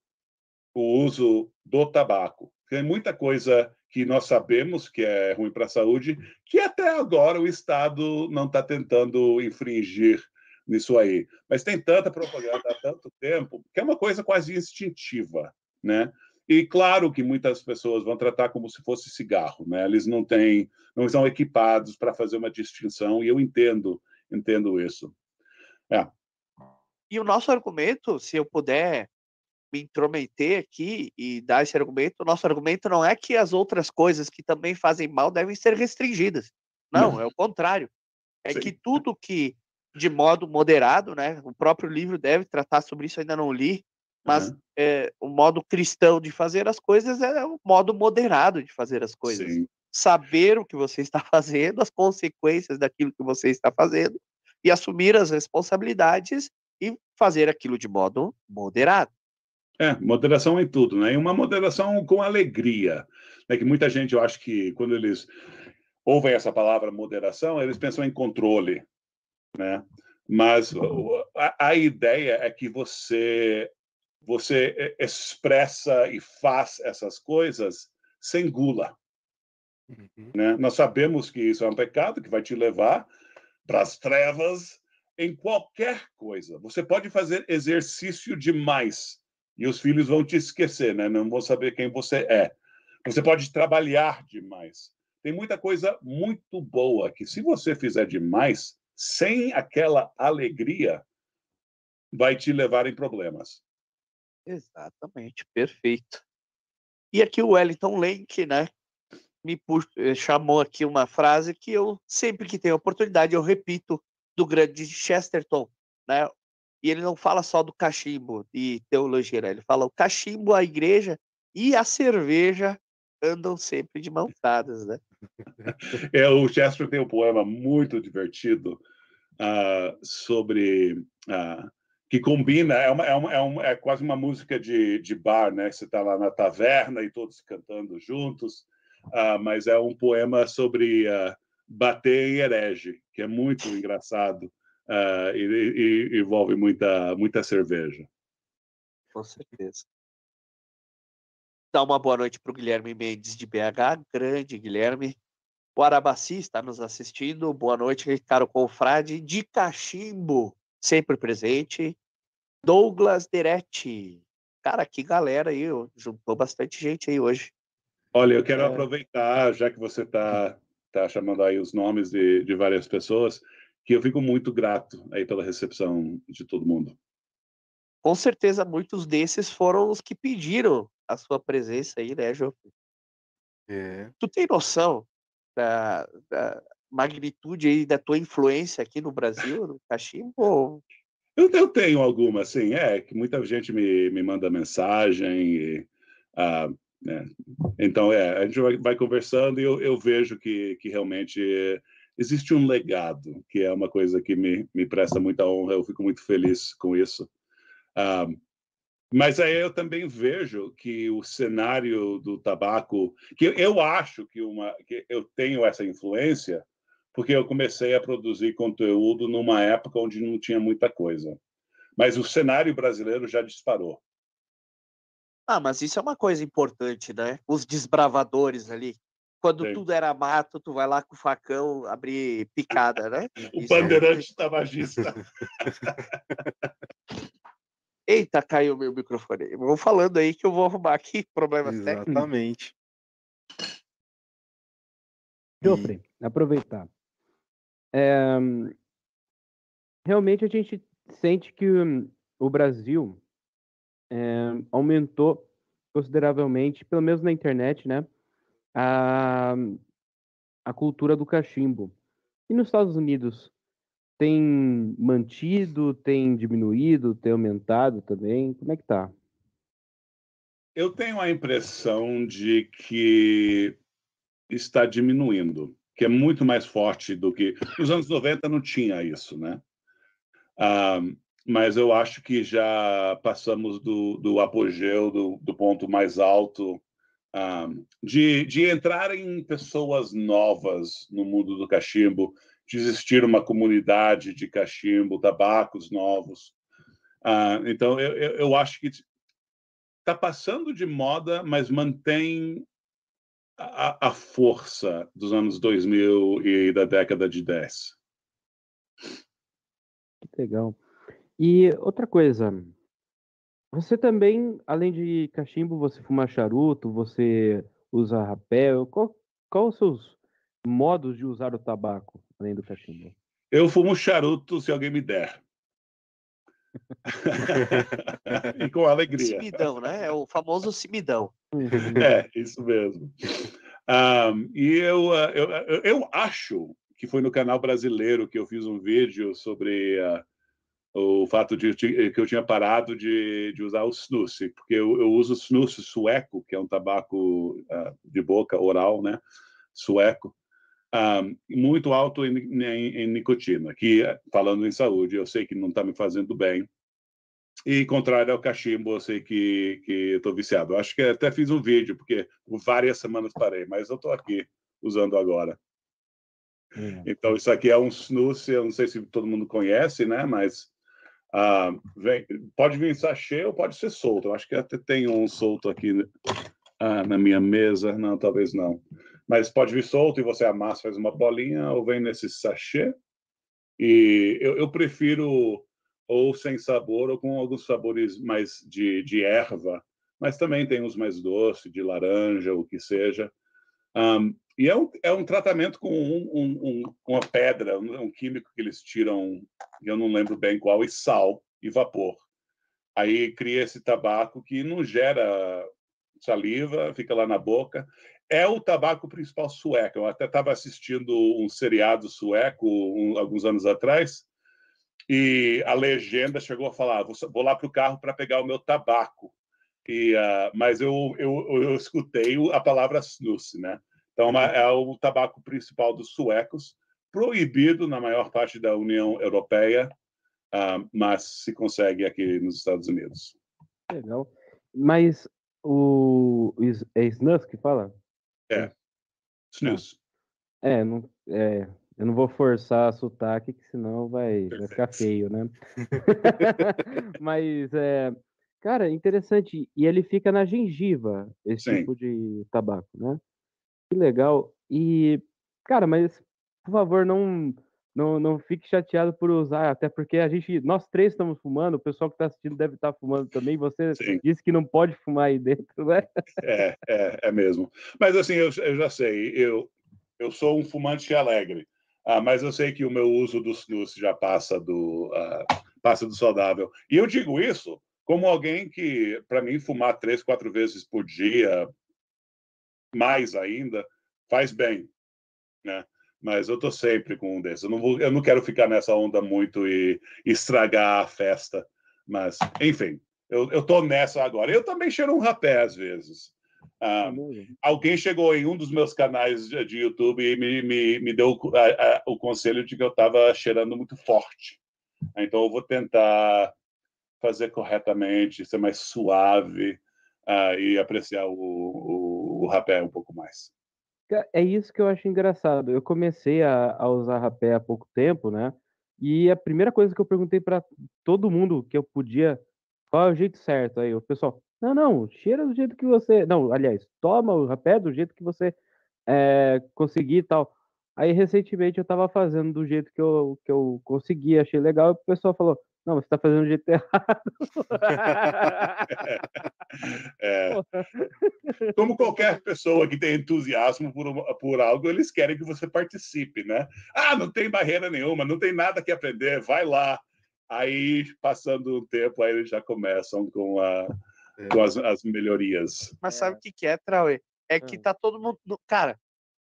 o uso do tabaco. Tem muita coisa que nós sabemos que é ruim para a saúde, que até agora o Estado não está tentando infringir nisso aí. Mas tem tanta propaganda há tanto tempo que é uma coisa quase instintiva, né? E claro que muitas pessoas vão tratar como se fosse cigarro, né? Eles não têm, não estão equipados para fazer uma distinção e eu entendo, entendo isso. É. E o nosso argumento, se eu puder me intrometer aqui e dar esse argumento, o nosso argumento não é que as outras coisas que também fazem mal devem ser restringidas. Não, não. é o contrário. É Sim. que tudo que de modo moderado, né? O próprio livro deve tratar sobre isso, ainda não li, mas uhum. é, o modo cristão de fazer as coisas é o modo moderado de fazer as coisas. Sim. Saber o que você está fazendo, as consequências daquilo que você está fazendo e assumir as responsabilidades e fazer aquilo de modo moderado. É, moderação em tudo, né? E uma moderação com alegria. É que muita gente, eu acho que quando eles ouvem essa palavra moderação, eles pensam em controle, né? Mas a, a ideia é que você você eh, expressa e faz essas coisas sem gula. Uhum. Né? Nós sabemos que isso é um pecado que vai te levar para as trevas em qualquer coisa. Você pode fazer exercício demais e os filhos vão te esquecer, né? não vão saber quem você é. Você pode trabalhar demais. Tem muita coisa muito boa que, se você fizer demais, sem aquela alegria, vai te levar em problemas. Exatamente, perfeito. E aqui o Wellington Lenk, né, me eh, chamou aqui uma frase que eu sempre que tenho oportunidade eu repito do grande Chesterton, né? E ele não fala só do cachimbo e teologia, né? ele fala o cachimbo, a igreja e a cerveja andam sempre de mãos dadas, né? É, o Chesterton tem um poema muito divertido uh, sobre uh, que combina, é, uma, é, uma, é, uma, é, quase uma música de, de bar, né? Você está lá na taverna e todos cantando juntos, uh, mas é um poema sobre uh, bater em herege, que é muito engraçado uh, e, e, envolve muita, muita cerveja. Com certeza. Dá uma boa noite para o Guilherme Mendes de BH, grande Guilherme. O Arabaci está nos assistindo. Boa noite, Ricardo Confrade, de Cachimbo sempre presente. Douglas Deretti. Cara, que galera aí, juntou bastante gente aí hoje. Olha, eu quero é... aproveitar, já que você está tá chamando aí os nomes de, de várias pessoas, que eu fico muito grato aí pela recepção de todo mundo. Com certeza, muitos desses foram os que pediram a sua presença aí, né, João? É. Tu tem noção da, da, magnitude aí da tua influência aqui no Brasil, no cachimbo? Eu, eu tenho alguma, sim. É, que muita gente me, me manda mensagem. E, ah, né? Então, é, a gente vai, vai conversando e eu, eu, vejo que, que realmente existe um legado, que é uma coisa que me, me presta muita honra. Eu fico muito feliz com isso. Ah, mas aí eu também vejo que o cenário do tabaco, que eu acho que uma que eu tenho essa influência, porque eu comecei a produzir conteúdo numa época onde não tinha muita coisa. Mas o cenário brasileiro já disparou. Ah, mas isso é uma coisa importante, né? Os desbravadores ali. Quando Sim. tudo era mato, tu vai lá com o facão abrir picada, né? o isso bandeirante é... tabagista. Eita, caiu meu microfone. Vou falando aí que eu vou arrumar aqui problemas técnicos. Exatamente. Jofre, aproveitar. É, realmente a gente sente que o Brasil é, aumentou consideravelmente, pelo menos na internet, né, a, a cultura do cachimbo. E nos Estados Unidos tem mantido, tem diminuído, tem aumentado também? Como é que tá? Eu tenho a impressão de que está diminuindo que é muito mais forte do que. Nos anos 90 não tinha isso, né? Ah, mas eu acho que já passamos do, do apogeu, do, do ponto mais alto, ah, de, de entrarem pessoas novas no mundo do cachimbo, de existir uma comunidade de cachimbo, tabacos novos. Ah, então, eu, eu, eu acho que está passando de moda, mas mantém a, a, força dos anos 2000 e da década de 10. Legal. E outra coisa, você também, além de cachimbo, você fuma charuto, você usa rapel, qual, qual os seus modos de usar o tabaco, além do cachimbo? Eu fumo charuto se alguém me der. e com alegria. Cimidão, né? É o famoso cimidão. Uhum. É, isso mesmo. Um, e eu, uh, eu, eu acho que foi no canal brasileiro que eu fiz um vídeo sobre uh, o fato de que eu tinha parado de, de usar o snus, porque eu, eu uso snus sueco, que é um tabaco uh, de boca oral, né? Sueco. Um, muito alto em, em, em, nicotina, que, falando em saúde, eu sei que não está me fazendo bem, e contrário ao cachimbo, eu sei que que estou viciado. Eu acho que até fiz um vídeo, porque por várias semanas parei, mas eu estou aqui usando agora. Hum. Então, isso aqui é um snus, eu não sei se todo mundo conhece, né? Mas ah, vem, pode vir em sachê ou pode ser solto. Eu acho que até tem um solto aqui ah, na minha mesa. Não, talvez não. Mas pode vir solto e você amassa, faz uma bolinha, ou vem nesse sachê. E eu, eu prefiro ou sem sabor, ou com alguns sabores mais de, de erva, mas também tem uns mais doces, de laranja, o que seja. Um, e é um, é um tratamento com um, um, uma pedra, um, químico que eles tiram, eu não lembro bem qual, e sal e vapor. Aí cria esse tabaco que não gera saliva, fica lá na boca. É o tabaco principal sueco. Eu até estava assistindo um seriado sueco alguns anos atrás, e a legenda chegou a falar: vou lá para o carro para pegar o meu tabaco. E, uh, mas eu, eu, eu escutei a palavra snus, né? Então uhum. é o tabaco principal dos suecos, proibido na maior parte da União Europeia, uh, mas se consegue aqui nos Estados Unidos. Legal. Mas o é snus que fala? É. Snus. É, não, é, eu não vou forçar sotaque, que senão vai, vai ficar feio, né? Mas, é, cara, interessante. E ele fica na gengiva, esse Sim. tipo de tabaco, né? Que legal. E, cara, mas, por favor, não, não, não fique chateado por usar, até porque a gente, nós três estamos fumando, o pessoal que está assistindo deve estar tá fumando também. Você Sim. disse que não pode fumar aí dentro, né? É, é, é mesmo. Mas assim, eu, eu já sei, eu, eu sou um fumante alegre, ah, mas eu sei que o meu uso do snus já passa do, uh, passa do saudável. E eu digo isso como alguém que, para mim, fumar três, quatro vezes por dia, mais ainda, faz bem, né? Mas eu tô sempre com um desses. Eu não, vou, eu não quero ficar nessa onda muito e, estragar a festa. Mas, enfim, eu, eu tô nessa agora. Eu também cheiro um rapé às vezes. Ah, alguém chegou em um dos meus canais de YouTube e me, me, me deu a, a, o conselho de que eu estava cheirando muito forte. Então, eu vou tentar fazer corretamente, ser mais suave uh, e apreciar o, o, o rapé um pouco mais. É isso que eu acho engraçado. Eu comecei a, a usar rapé há pouco tempo, né? E a primeira coisa que eu perguntei para todo mundo que eu podia, qual é o jeito certo? Aí o pessoal, não, não, cheira do jeito que você. Não, aliás, toma o rapé do jeito que você é, conseguir e tal. Aí recentemente eu tava fazendo do jeito que eu, que eu consegui, achei legal, e o pessoal falou: não, você está fazendo do jeito errado. é. Como qualquer pessoa que tem entusiasmo por, por algo, eles querem que você participe, né? Ah, não tem barreira nenhuma, não tem nada que aprender, vai lá. Aí, passando um tempo, aí eles já começam com, a, é. com as, as, melhorias. Mas sabe o que, que é, Trauê? É que tá todo mundo. Cara,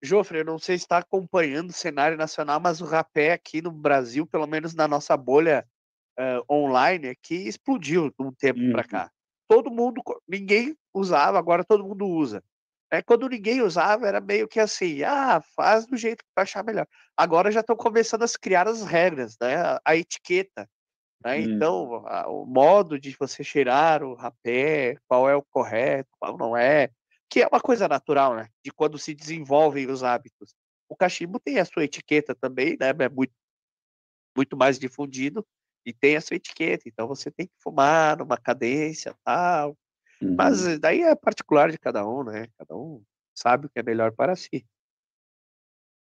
Jofre, eu não sei se está acompanhando o cenário nacional, mas o rapé aqui no Brasil, pelo menos na nossa bolha uh, online que explodiu de um tempo uhum. para cá. Todo mundo, ninguém usava, agora todo mundo usa. É, quando ninguém usava, era meio que assim, ah, faz do jeito que achar melhor. Agora já estão começando a criar as regras, né? A, a etiqueta. Né? Hum. Então, a, o modo de você cheirar o rapé, qual é o correto, qual não é, que é uma coisa natural, né? De quando se desenvolvem os hábitos. O cachimbo tem a sua etiqueta também, né? É muito, muito mais difundido e tem a sua etiqueta, então você tem que fumar numa cadência tal. Uhum. Mas daí é particular de cada um, né? Cada um sabe o que é melhor para si.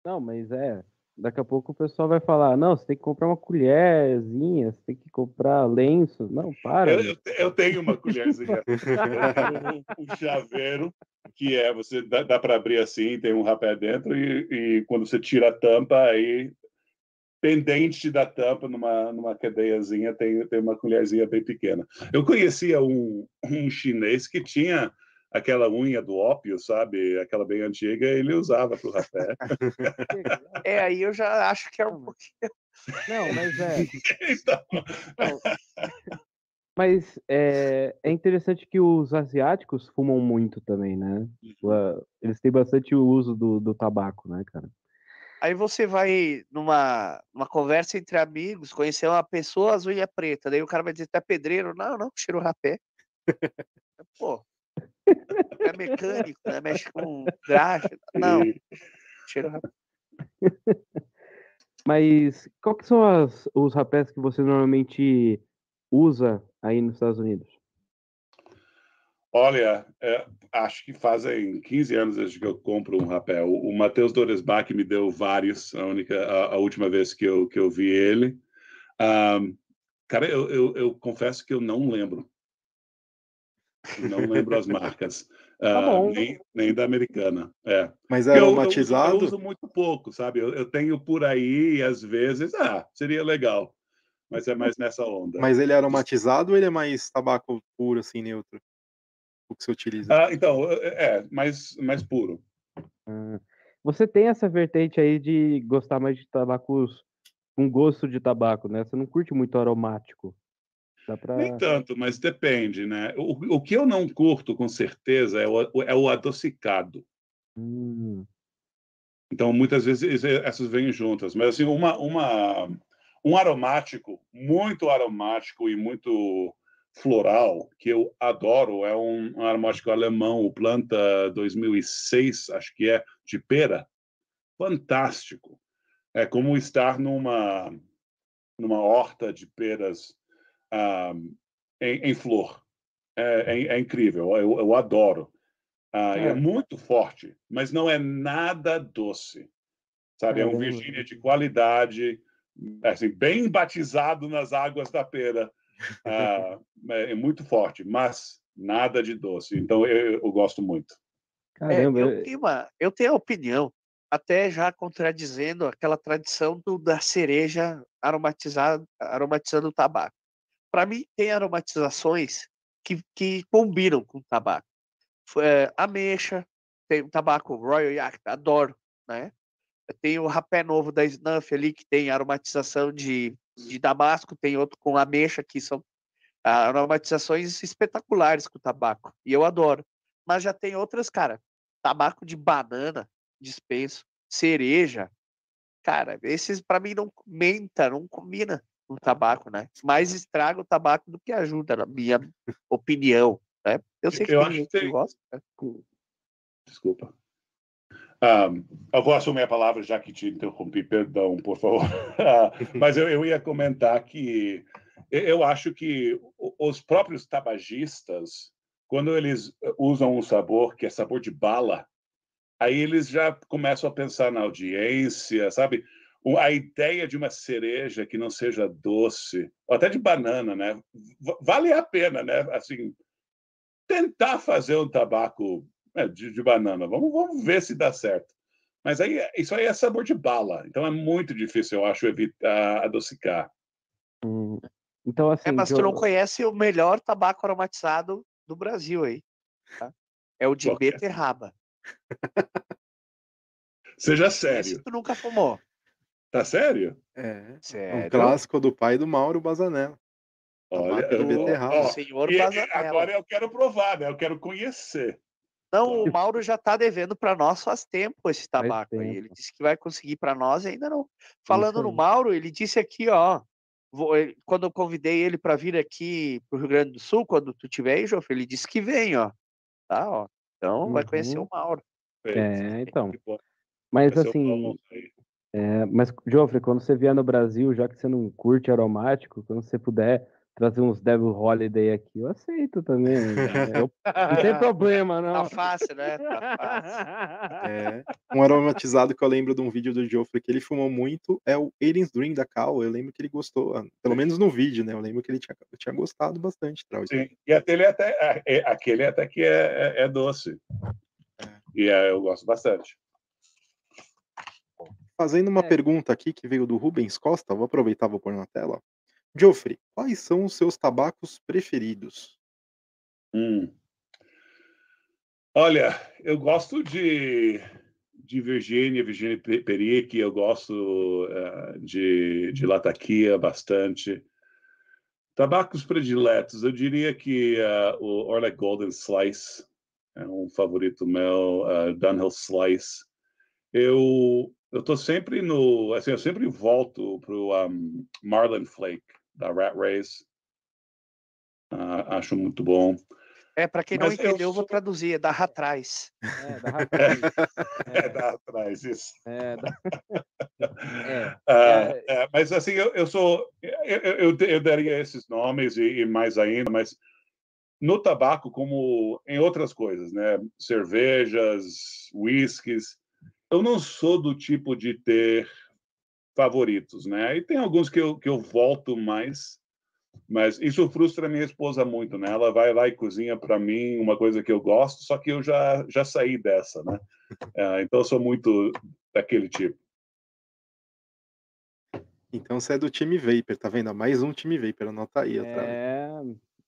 Não, mas é. Daqui a pouco o pessoal vai falar: não, você tem que comprar uma colherzinha, você tem que comprar lenço. Não, para. Eu, eu, eu tenho uma colherzinha. um, um chaveiro que é você dá, dá para abrir assim, tem um rapé dentro e, e, quando você tira a tampa aí pendente da tampa, numa, numa cadeiazinha, tem, tem uma colherzinha bem pequena. Eu conhecia um, um chinês que tinha aquela unha do ópio, sabe? Aquela bem antiga, ele usava para o rapé. É, aí eu já acho que é um pouquinho... Não, mas é... então... Mas é, é interessante que os asiáticos fumam muito também, né? Uhum. Eles têm bastante uso do, do tabaco, né, cara? Aí você vai numa, numa conversa entre amigos, conhecer uma pessoa, as unhas preta. Daí o cara vai dizer, é pedreiro? Não, não, cheiro rapé. Pô, é mecânico, né? Mexe com graxa. Não, cheiro rapé. Mas qual que são as, os rapés que você normalmente usa aí nos Estados Unidos? Olha, é, acho que fazem 15 anos desde que eu compro um rapel. O, o Matheus Doresbach me deu vários, a, única, a, a, última vez que eu, que eu vi ele. Um, cara, eu, eu, eu, confesso que eu não lembro. Não lembro as marcas. Tá uh, nem, nem, da americana. É. Mas é aromatizado? Eu, eu, uso muito pouco, sabe? Eu, tenho por aí, e às vezes, ah, seria legal. Mas é mais nessa onda. Mas ele é aromatizado ou ele é mais tabaco puro, assim, neutro? O que você utiliza? Ah, então, é, é, mais, mais puro. Ah, você tem essa vertente aí de gostar mais de tabacos com gosto de tabaco, né? Você não curte muito aromático. Pra... Nem tanto, mas depende, né? O, o que eu não curto, com certeza, é o, é o adocicado. Hum. Então, muitas vezes essas vêm juntas. Mas, assim, uma, uma, um aromático, muito aromático e muito floral que eu adoro é um, aromático alemão, o Planta 2006, acho que é, de pera. Fantástico. É como estar numa, numa horta de peras ah, em, em, flor. É, é, é incrível, eu, eu adoro. Ah, é. é. muito forte, mas não é nada doce. Sabe? É um Virgínia de qualidade, assim, bem batizado nas águas da pera. Ah, é, é muito forte, mas nada de doce. Então eu, eu gosto muito. Caramba, é, eu, tenho uma, eu tenho a opinião, até já contradizendo aquela tradição do, da cereja aromatizada, aromatizando o tabaco. Para mim, tem aromatizações que, que combinam com o tabaco. É, ameixa, tem o tabaco Royal Yacht, adoro, né? Tem o rapé novo da Snuff ali, que tem aromatização de, de damasco, tem outro com ameixa, que são aromatizações espetaculares com o tabaco. E eu adoro. Mas já tem outras, cara. Tabaco de banana, dispenso. Cereja. Cara, esses para mim não menta, não combina com o tabaco, né? Mais estraga o tabaco do que ajuda, na minha opinião. Né? Eu sei que eu tem gente que, gosta. Né? Desculpa. Um, eu vou assumir a palavra, já que te interrompi, perdão, por favor. Mas eu, eu ia comentar que eu acho que os próprios tabagistas, quando eles usam um sabor que é sabor de bala, aí eles já começam a pensar na audiência, sabe? A ideia de uma cereja que não seja doce, ou até de banana, né? Vale a pena, né? Assim, tentar fazer um tabaco né, de, de, banana. Vamos, vamos ver se dá certo. Mas aí isso aí é sabor de bala, então é muito difícil, eu acho, evitar adocicar. Hum. Então, assim. É, mas tu não conhece o melhor tabaco aromatizado do Brasil aí. Tá? É o de Qual beterraba. Seja sério. Esse tu nunca fumou. Tá sério? É. Sério? Um clássico do pai do Mauro Bazanello. Olha, do beterraba. Ó, senhor e, agora eu quero provar, né? Eu quero conhecer. Não, o Mauro já está devendo para nós faz tempo esse tabaco tempo. aí. Ele disse que vai conseguir para nós ainda não. Falando no Mauro, ele disse aqui, ó, vou, eh, quando eu convidei ele para vir aqui para o Rio Grande do Sul, quando tu tiver aí, Joff, ele disse que vem, ó. Tá, ó. Então uhum. vai conhecer uhum. o Mauro. É, então. Mas assim. É, mas, Joffre, quando você vier no Brasil, já que você não curte aromático, quando você puder trazer uns Devil Holiday aqui, eu aceito também. Né? Eu, não tem problema, não. Tá fácil, né? Tá fácil. É, um aromatizado que eu lembro de um vídeo do Geoffrey que ele fumou muito é o Alien's Dream da Cal. Eu lembro que ele gostou, pelo menos no vídeo, né? Eu lembro que ele tinha, tinha gostado bastante. Sim, e aquele até, é, aquele até que é, é, é doce. É. E é, eu gosto bastante. Fazendo uma é. pergunta aqui que veio do Rubens Costa, vou aproveitar, vou pôr na tela. Geoffrey, quais são os seus tabacos preferidos? Hum. Olha, eu gosto de, de Virgínia, Virgínia Perique, eu gosto uh, de, de Latakia bastante. Tabacos prediletos, eu diria que uh, o Orlec Golden Slice é um favorito meu, uh, Dunhill Slice. Eu eu tô sempre no, assim, eu sempre volto pro um, Marlin Flake da Rat Race. Uh, acho muito bom. É, para quem não Mas entendeu, eu vou traduzir, é da atrás. É, da atrás. É, é da atrás, isso. É, da... é, uh, é, mas assim, eu, eu sou. Eu, eu, eu, daria esses nomes e, e, mais ainda, mas no tabaco, como em outras coisas, né? Cervejas, whiskies, eu não sou do tipo de ter favoritos, né? E tem alguns que eu, que eu volto mais, mas isso frustra minha esposa muito, né? Ela vai lá e cozinha para mim uma coisa que eu gosto, só que eu já, já saí dessa, né? É, então eu sou muito daquele tipo. Então você é do time Vapor, tá vendo? Mais um time Vapor, anota aí. É...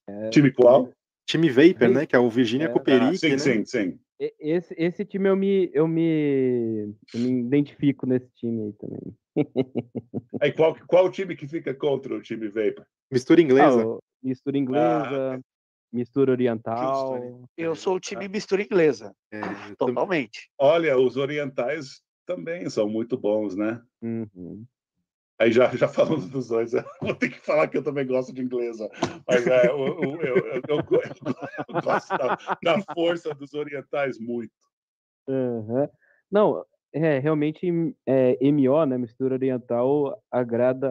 é... Time qual? Time Vapor, né? Que é o Virginia é... Cooperic, ah, sim, né? sim, sim. Esse, esse time eu me, eu me, eu me identifico nesse time aí também. Aí qual, qual time que fica contra o time Vapor? Mistura inglesa. Ah, mistura inglesa, ah, mistura oriental. Eu sou o time mistura inglesa. É, Totalmente. Olha, os orientais também são muito bons, né? Uhum. Aí já, já falando dos dois, vou ter que falar que eu também gosto de inglesa, mas é, eu, eu, eu, eu, gosto da, da, força dos orientais muito. Uhum. Não, é, realmente é, MO, né, mistura oriental, agrada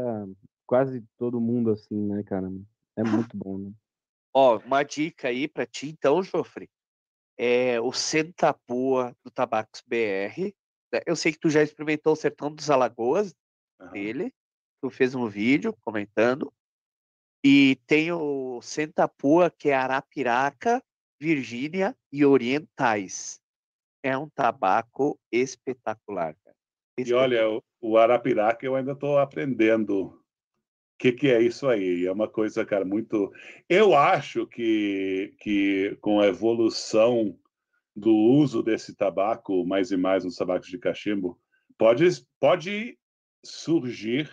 quase todo mundo, assim, né, cara? É muito bom, né? Ó, uma dica aí para ti, então, Jofre, é o Centapua do Tabacos BR. Né? Eu sei que tu já experimentou o Sertão dos Alagoas, uhum. dele. tu fez um vídeo comentando. E tem o Sentapua, que é Arapiraca, Virgínia e Orientais. É um tabaco espetacular. Cara. E olha, o, o Arapiraca eu ainda estou aprendendo o que, que é isso aí. É uma coisa, cara, muito. Eu acho que, que com a evolução do uso desse tabaco, mais e mais nos tabacos de cachimbo, pode, pode surgir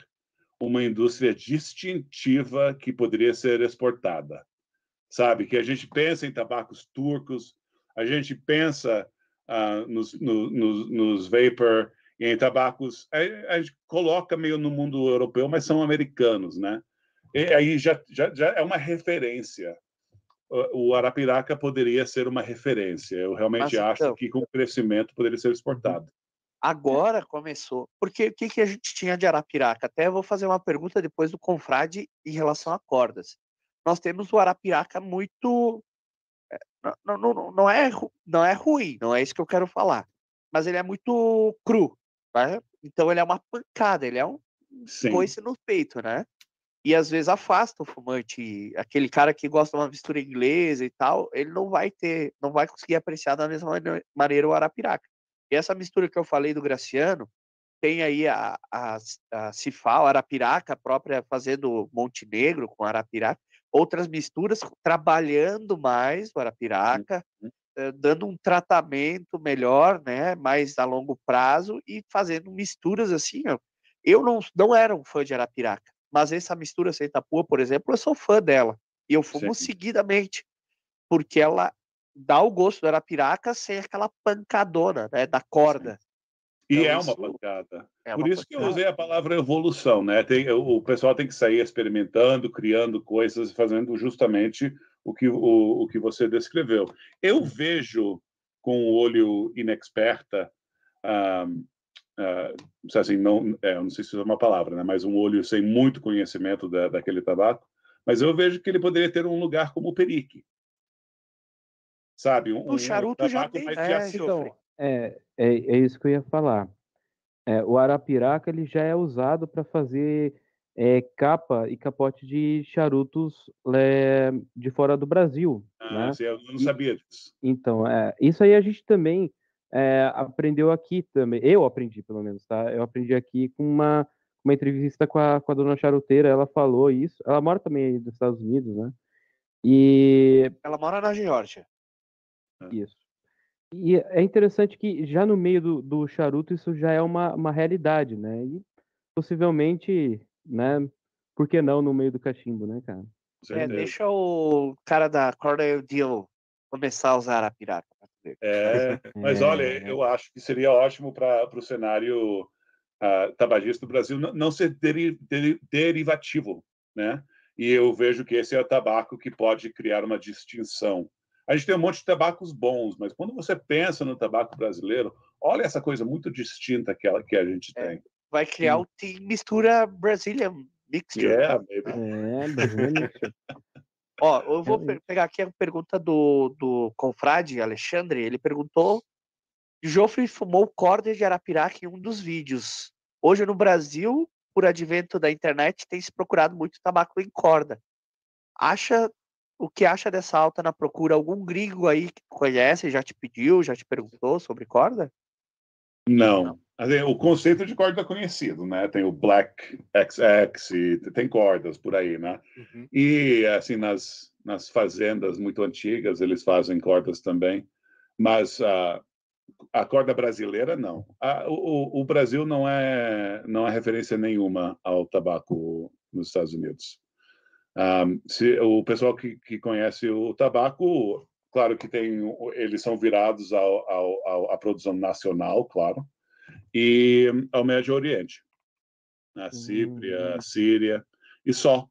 uma indústria distintiva que poderia ser exportada. Sabe? Que a gente pensa em tabacos turcos, a gente pensa uh, nos, no, no, nos vapor, em tabacos, a, a gente coloca meio no mundo europeu, mas são americanos, né? E aí já, já, já é uma referência. O Arapiraca poderia ser uma referência. Eu realmente mas, acho então... que com o crescimento poderia ser exportado. Agora começou. Porque o que, que a gente tinha de Arapiraca? Até vou fazer uma pergunta depois do Confrade em relação a cordas. Nós temos o Arapiraca muito. Eh, não, não, não, é, não é ruim, não é isso que eu quero falar. Mas ele é muito cru. Né? Então ele é uma pancada, ele é um Sim. coice no peito, né? E às vezes afasta o fumante. Aquele cara que gosta de uma mistura inglesa e tal, ele não vai ter, não vai conseguir apreciar da mesma maneira o Arapiraca. E essa mistura que eu falei do Graciano, tem aí a, a, a Cifal, Arapiraca própria fazendo Montenegro com Arapiraca, outras misturas trabalhando mais o Arapiraca, uhum. eh, dando um tratamento melhor, né, mais a longo prazo e fazendo misturas assim, ó. Eu não, não era um fã de Arapiraca, mas essa mistura sem tapua, por exemplo, eu sou fã dela. E eu fumo Sim. seguidamente, porque ela dá o gosto do Arapiraca sem aquela pancadona, né, da corda. E então, é uma pancada. É Por isso pancada. que eu usei a palavra evolução, né? Tem, o pessoal tem que sair experimentando, criando coisas, fazendo justamente o que, o, o que você descreveu. Eu vejo com o olho inexperta, um, uh, assim, não, é, não sei se é uma palavra, né? Mas um olho sem muito conhecimento da, daquele tabaco, mas eu vejo que ele poderia ter um lugar como o perique sabe? Um, o charuto um já tem. É, então, é, é, é isso que eu ia falar. É, o arapiraca ele já é usado para fazer é, capa e capote de charutos é, de fora do Brasil. Ah, né? eu não sabia disso. Então, é, isso aí a gente também é, aprendeu aqui também. Eu aprendi, pelo menos, tá? Eu aprendi aqui com uma, uma entrevista com a, com a dona charuteira. Ela falou isso. Ela mora também aí nos Estados Unidos, né? E. Ela mora na Geórgia. Isso. E é interessante que já no meio do, do charuto isso já é uma, uma realidade, né? E possivelmente, né? Por que não no meio do cachimbo, né, cara? É, deixa o cara da Cornell Deal começar a usar a pirata. É, mas é. olha, eu acho que seria ótimo para o cenário uh, tabagista do Brasil não, não ser deri, deri, derivativo, né? E eu vejo que esse é o tabaco que pode criar uma distinção a gente tem um monte de tabacos bons, mas quando você pensa no tabaco brasileiro, olha essa coisa muito distinta que, ela, que a gente é, tem. Vai criar hum. o team mistura Brazilian Mixture. Yeah, baby. É, Brazilian Ó, eu vou pegar aqui a pergunta do, do confrade Alexandre. Ele perguntou: Joffre fumou corda de Arapiraca em um dos vídeos. Hoje no Brasil, por advento da internet, tem se procurado muito tabaco em corda. Acha o que acha dessa alta na procura? Algum gringo aí que conhece, já te pediu, já te perguntou sobre corda? Não. O conceito de corda é conhecido, né? Tem o Black XX, tem cordas por aí, né? Uhum. E, assim, nas, nas fazendas muito antigas, eles fazem cordas também. Mas uh, a corda brasileira, não. o, o Brasil não é, não é referência nenhuma ao tabaco nos Estados Unidos. Um, se, o pessoal que, que conhece o tabaco, claro que tem, eles são virados ao, ao, ao, à produção nacional, claro, e ao Médio Oriente, a Síria, hum. Síria, e só.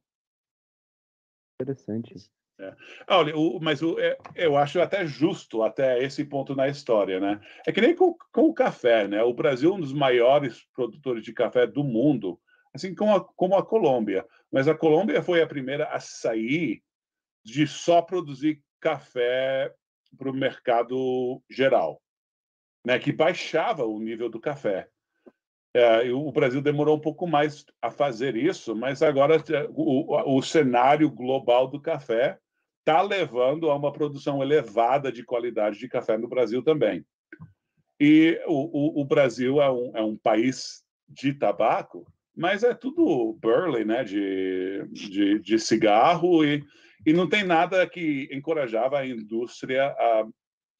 Interessante. É. Olha, o, mas o, é, eu acho até justo até esse ponto na história, né? É que nem com, com o café, né? O Brasil é um dos maiores produtores de café do mundo, assim como a, como a Colômbia. Mas a Colômbia foi a primeira a sair de só produzir café para o mercado geral, né, que baixava o nível do café. É, o Brasil demorou um pouco mais a fazer isso, mas agora é, o, o cenário global do café está levando a uma produção elevada de qualidade de café no Brasil também. E o, o, o Brasil é um, é um país de tabaco, mas é tudo burley, né, de, de, de cigarro, e, e não tem nada que encorajava a indústria a,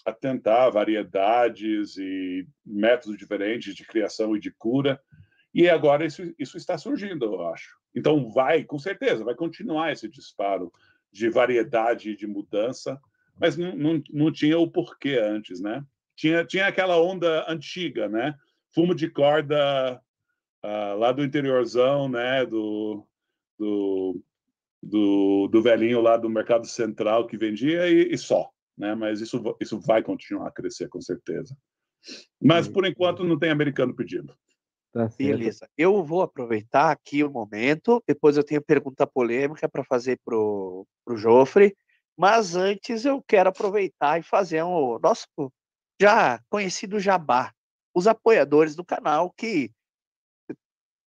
a tentar variedades e métodos diferentes de criação e de cura. E agora isso, isso está surgindo, eu acho. Então vai, com certeza, vai continuar esse disparo de variedade e de mudança, mas não, não, não tinha o porquê antes, né? Tinha, tinha aquela onda antiga, né? Fumo de corda uh, lá do interiorzão, né? Do, do, do, do velhinho lá do mercado central que vendia e, e só né? Mas isso, isso vai continuar a crescer com certeza. Mas por enquanto não tem americano pedindo. Tá Beleza. Eu vou aproveitar aqui o momento. Depois eu tenho pergunta polêmica para fazer pro pro Jofre. Mas antes eu quero aproveitar e fazer um nosso já conhecido jabá. Os apoiadores do canal que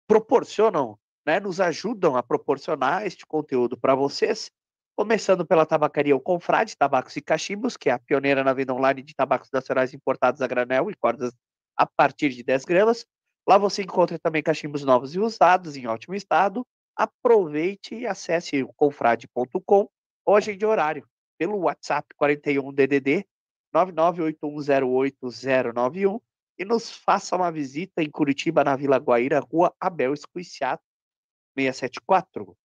proporcionam, né, nos ajudam a proporcionar este conteúdo para vocês Começando pela tabacaria O Confrade, Tabacos e Cachimbos, que é a pioneira na venda online de tabacos nacionais importados a granel e cordas a partir de 10 gramas. Lá você encontra também cachimbos novos e usados, em ótimo estado. Aproveite e acesse o confrade.com ou agende horário pelo WhatsApp 41 DDD 998108091 e nos faça uma visita em Curitiba, na Vila Guaíra, Rua Abel Escuiciato, 674.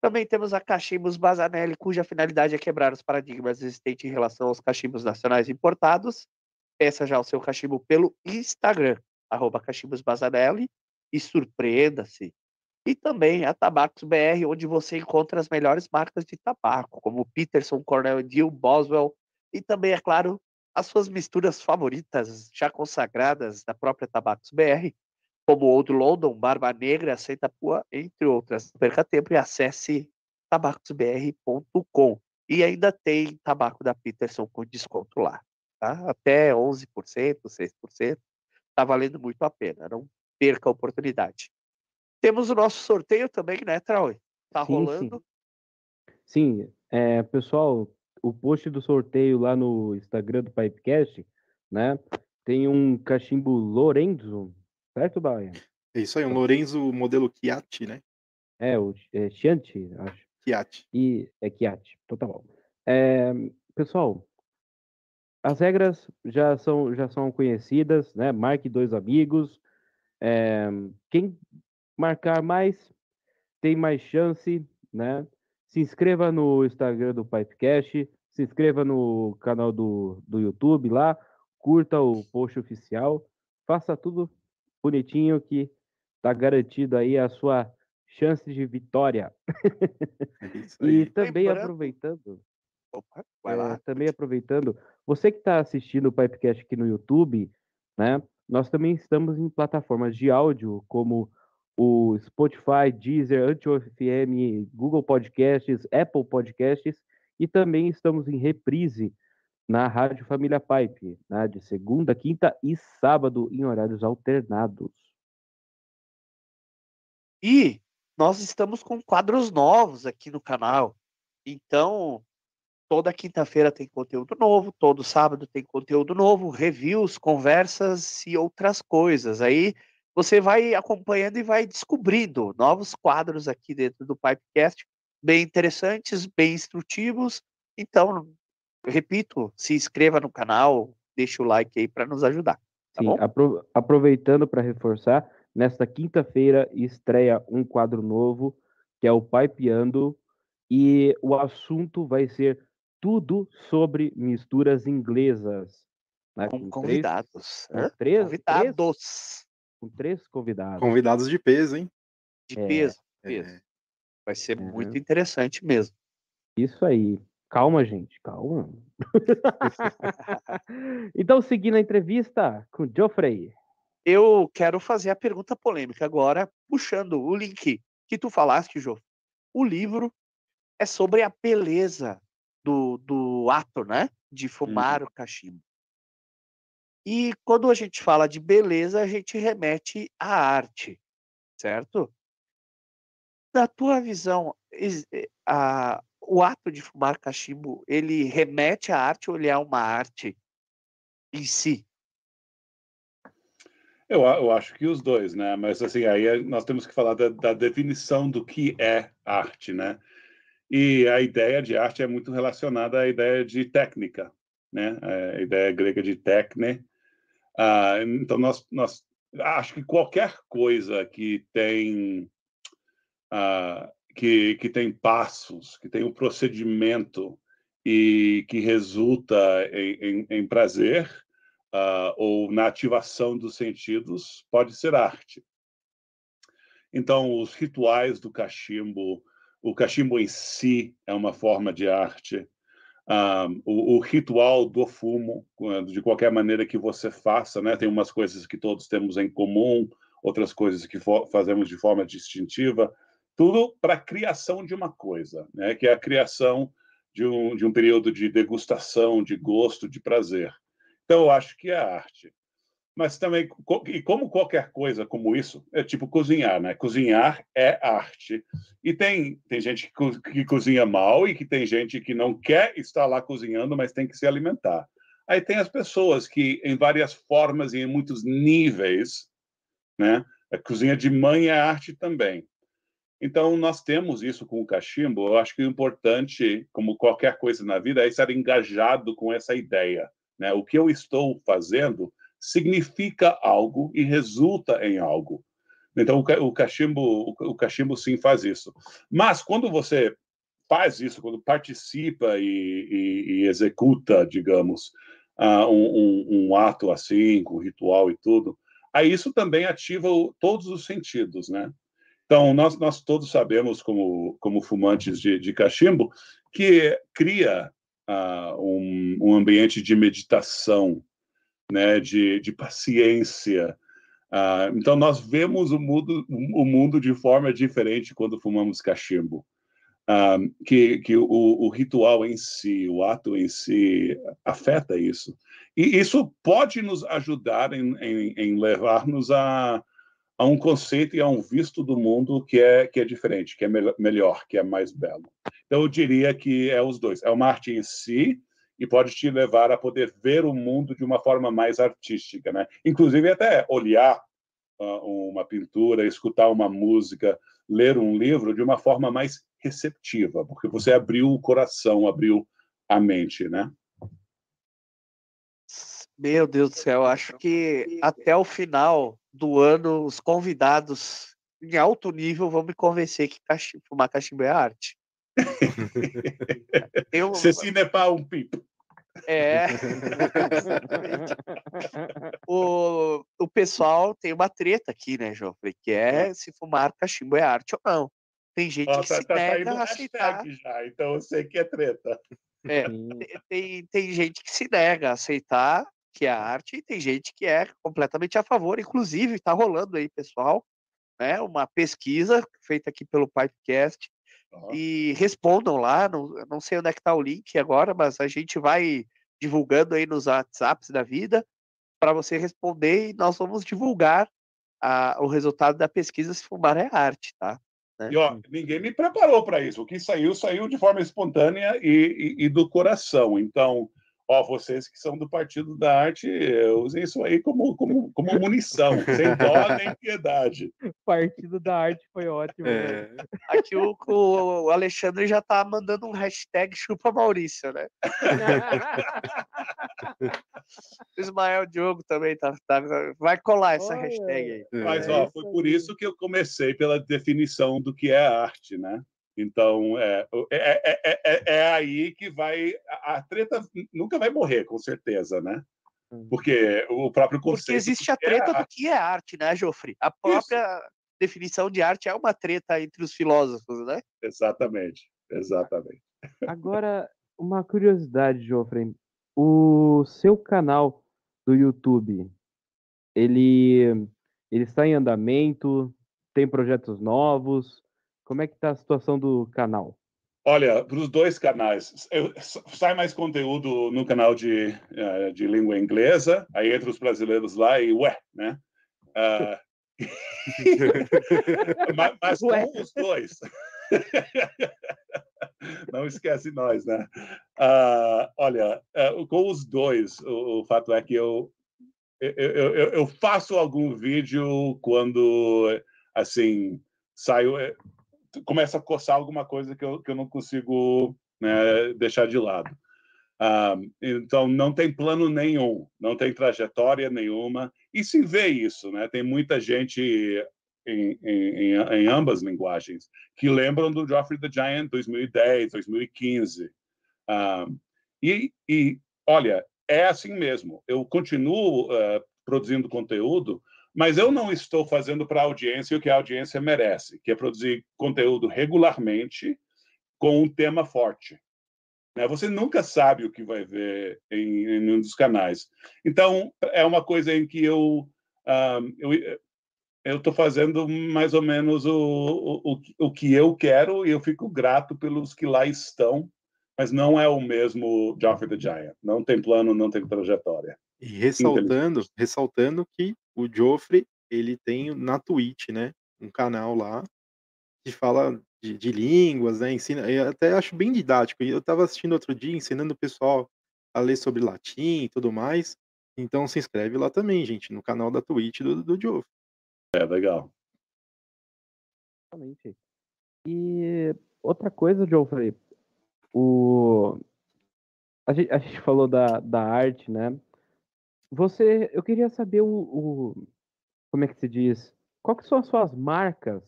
Também temos a Cachimbos Bazanelli, cuja finalidade é quebrar os paradigmas existentes em relação aos cachimbos nacionais importados. Peça já o seu cachimbo pelo Instagram, arroba e surpreenda-se. E também a Tabacos BR, onde você encontra as melhores marcas de tabaco, como Peterson, Cornell Deal, Boswell, e também, é claro, as suas misturas favoritas, já consagradas da própria Tabacos BR, como Old London, Barba Negra, Santa Pua, entre outras. Não perca tempo e acesse tabacosbr.com. E ainda tem tabaco da Peterson com desconto lá. Tá? Até 11%, 6%. Está valendo muito a pena. Não perca a oportunidade. Temos o nosso sorteio também, né, Trau? Está rolando. Sim, sim. É, pessoal, o post do sorteio lá no Instagram do Pipecast, né? Tem um cachimbo Lorenzo Certo, Baia? É isso aí, um Lorenzo modelo Chiatti, né? É, o é, Chianti, acho. Chiatti. E é Chiatti, total. É, pessoal, as regras já são, já são conhecidas, né? Marque dois amigos. É, quem marcar mais tem mais chance, né? Se inscreva no Instagram do Pipecast, se inscreva no canal do, do YouTube lá, curta o post oficial, faça tudo bonitinho que tá garantido aí a sua chance de vitória. É e também Lembrando... aproveitando. Opa, vai lá. É, também aproveitando, você que está assistindo o Pipecast aqui no YouTube, né? Nós também estamos em plataformas de áudio como o Spotify, Deezer, Anchor FM, Google Podcasts, Apple Podcasts e também estamos em reprise na Rádio Família Pipe, né, de segunda, quinta e sábado, em horários alternados. E nós estamos com quadros novos aqui no canal. Então, toda quinta-feira tem conteúdo novo, todo sábado tem conteúdo novo, reviews, conversas e outras coisas. Aí você vai acompanhando e vai descobrindo novos quadros aqui dentro do Pipecast, bem interessantes, bem instrutivos. Então, repito, se inscreva no canal, deixa o like aí para nos ajudar. Tá Sim, apro aproveitando para reforçar, nesta quinta-feira estreia um quadro novo, que é o Pipeando, e o assunto vai ser tudo sobre misturas inglesas. Né? Com, com convidados. Três, convidados. Três, com três convidados. Convidados de peso, hein? De é, peso, peso. É. Vai ser é. muito interessante mesmo. Isso aí. Calma, gente, calma. então, seguindo a entrevista com o Geoffrey. Eu quero fazer a pergunta polêmica agora, puxando o link que tu falaste, Jô. O livro é sobre a beleza do, do ato, né? De fumar uhum. o cachimbo. E quando a gente fala de beleza, a gente remete à arte, certo? Na tua visão, eh, a- o ato de fumar cachimbo, ele remete à arte ou ele é uma arte em si? Eu, eu acho que os dois, né? Mas assim, aí é- nós temos que falar da, da definição do que é arte, né? E a ideia de arte é muito relacionada à ideia de técnica, né? É, A ideia grega de técne. Ah, então, nós, nós acho que qualquer coisa que tem ah, que, que tem passos, que tem um procedimento e que resulta em, em, em prazer ah, ou na ativação dos sentidos, pode ser arte. Então, os rituais do cachimbo, o cachimbo em si é uma forma de arte. Ah, o, o ritual do fumo, quando- de qualquer maneira que você faça, né? Tem umas coisas que todos temos em comum, outras coisas que fazemos de forma distintiva, tudo para a criação de uma coisa, né? Que é a criação de um, de um período de degustação, de gosto, de prazer. Então, eu acho que é arte. Mas também, e como qualquer coisa como isso, é tipo cozinhar, né? Cozinhar é arte. E tem, tem gente que, co- que cozinha mal e que tem gente que não quer estar lá cozinhando, mas tem que se alimentar. Aí tem as pessoas que, em várias formas e em muitos níveis, né? A cozinha de mãe é arte também. Então, nós temos isso com o cachimbo. Eu acho que o importante, como qualquer coisa na vida, é estar engajado com essa ideia. Né? O que eu estou fazendo significa algo e resulta em algo. Então, o ca- o cachimbo, o cachimbo sim faz isso. Mas, quando você faz isso, quando participa e, e- e executa, digamos, ah, um, um- um ato assim, com ritual e tudo, aí isso também ativa o- todos os sentidos, né? Então, nós, nós todos sabemos, como, como fumantes de, de cachimbo, que cria ah, um, um ambiente de meditação, né, de, de paciência. Ah, então, nós vemos o mundo, o mundo de forma diferente quando fumamos cachimbo. Ah, que que o, o ritual em si, o ato em si, afeta isso. E isso pode nos ajudar em, em, em levar-nos a, a um conceito e a um visto do mundo que é que é diferente, que é mel- melhor, que é mais belo. Então eu diria que é os dois. É uma arte em si e pode te levar a poder ver o mundo de uma forma mais artística, né? Inclusive até olhar ah, uma pintura, escutar uma música, ler um livro de uma forma mais receptiva, porque você abriu o coração, abriu a mente, né? Meu Deus do céu, acho que até o final do ano os convidados em alto nível vão me convencer que cachimbo, fumar cachimbo é arte. Eu, n'est pas um pipo. É, o, o pessoal tem uma treta aqui, né, Joffrey? Que é se fumar cachimbo é arte ou não. Tem gente Ó, que tá, se tá nega saindo a aceitar. já, então eu sei que é treta. É, tem, tem gente que se nega a aceitar que é arte e tem gente que é completamente a favor. Inclusive, está rolando aí, pessoal, né, uma pesquisa feita aqui pelo Pipecast Ó, e respondam lá, não, não sei onde é que está o link agora, mas a gente vai divulgando aí nos WhatsApps da vida para você responder e nós vamos divulgar a- o resultado da pesquisa se fumar é arte, tá? E ó, ninguém me preparou para isso. O que saiu, saiu de forma espontânea e, e- e do coração. Então, ó, vocês que são do Partido da Arte, eh, usem isso aí como, como, como munição, sem dó nem piedade. Partido da arte foi ótimo. né? É, Aqui o, o Alexandre já tá mandando um hashtag chupa Maurício, né? O Ismael Diogo também tá, tá- vai colar essa Olha. hashtag aí. Mas, É ó, foi por isso que eu comecei pela definição do que é arte, né? Então, é, é, é, é, é aí que vai. A, treta nunca vai morrer, com certeza, né? Hum. Porque o próprio conceito. Porque existe a é treta do arte- que é arte, né, Joffre? A própria definição de arte é uma treta entre os filósofos, né? Exatamente, exatamente. Agora, uma curiosidade, Joffrey. O seu canal do YouTube, ele, ele está em andamento? Tem projetos novos? Como é que tá a situação do canal? olha, para os dois canais, eu, sai mais conteúdo no canal de, uh, de língua inglesa, aí entra os brasileiros lá e, ué, né? Uh, mas, mas com os dois. Não esquece nós, né? Uh, olha, uh, com os dois, o, o, fato é que eu, eu, eu, eu, faço algum vídeo quando, assim, saio, eh, começa a coçar alguma coisa que eu, que eu não consigo né, deixar de lado. Uh, então, não tem plano nenhum, não tem trajetória nenhuma, e se vê isso, né? Tem muita gente em, em, em, ambas linguagens, que lembram do Geoffrey the Giant 2010, 2015. Uh, e, e, olha, é assim mesmo. Eu continuo uh, produzindo conteúdo, mas eu não estou fazendo para a audiência o que a audiência merece, que é produzir conteúdo regularmente com um tema forte. Né? Você nunca sabe o que vai ver em, em um dos canais. Então, é uma coisa em que eu, um, eu eu estou fazendo mais ou menos o, o, o que eu quero e eu fico grato pelos que lá estão, mas não é o mesmo Joffrey the Giant. Não tem plano, não tem trajetória. E ressaltando, ressaltando que o Joffrey, ele tem na Twitch, né, um canal lá que fala de, de línguas, né, ensina, eu até acho bem didático. Eu estava assistindo outro dia ensinando o pessoal a ler sobre latim e tudo mais. Então se inscreve lá também, gente, no canal da Twitch do, do Joffrey. É, legal. Exatamente. E outra coisa, Geoffrey, o... a, gente, a gente falou da, da arte, né? Você, eu queria saber o, o, como é que se diz, quais são as suas marcas,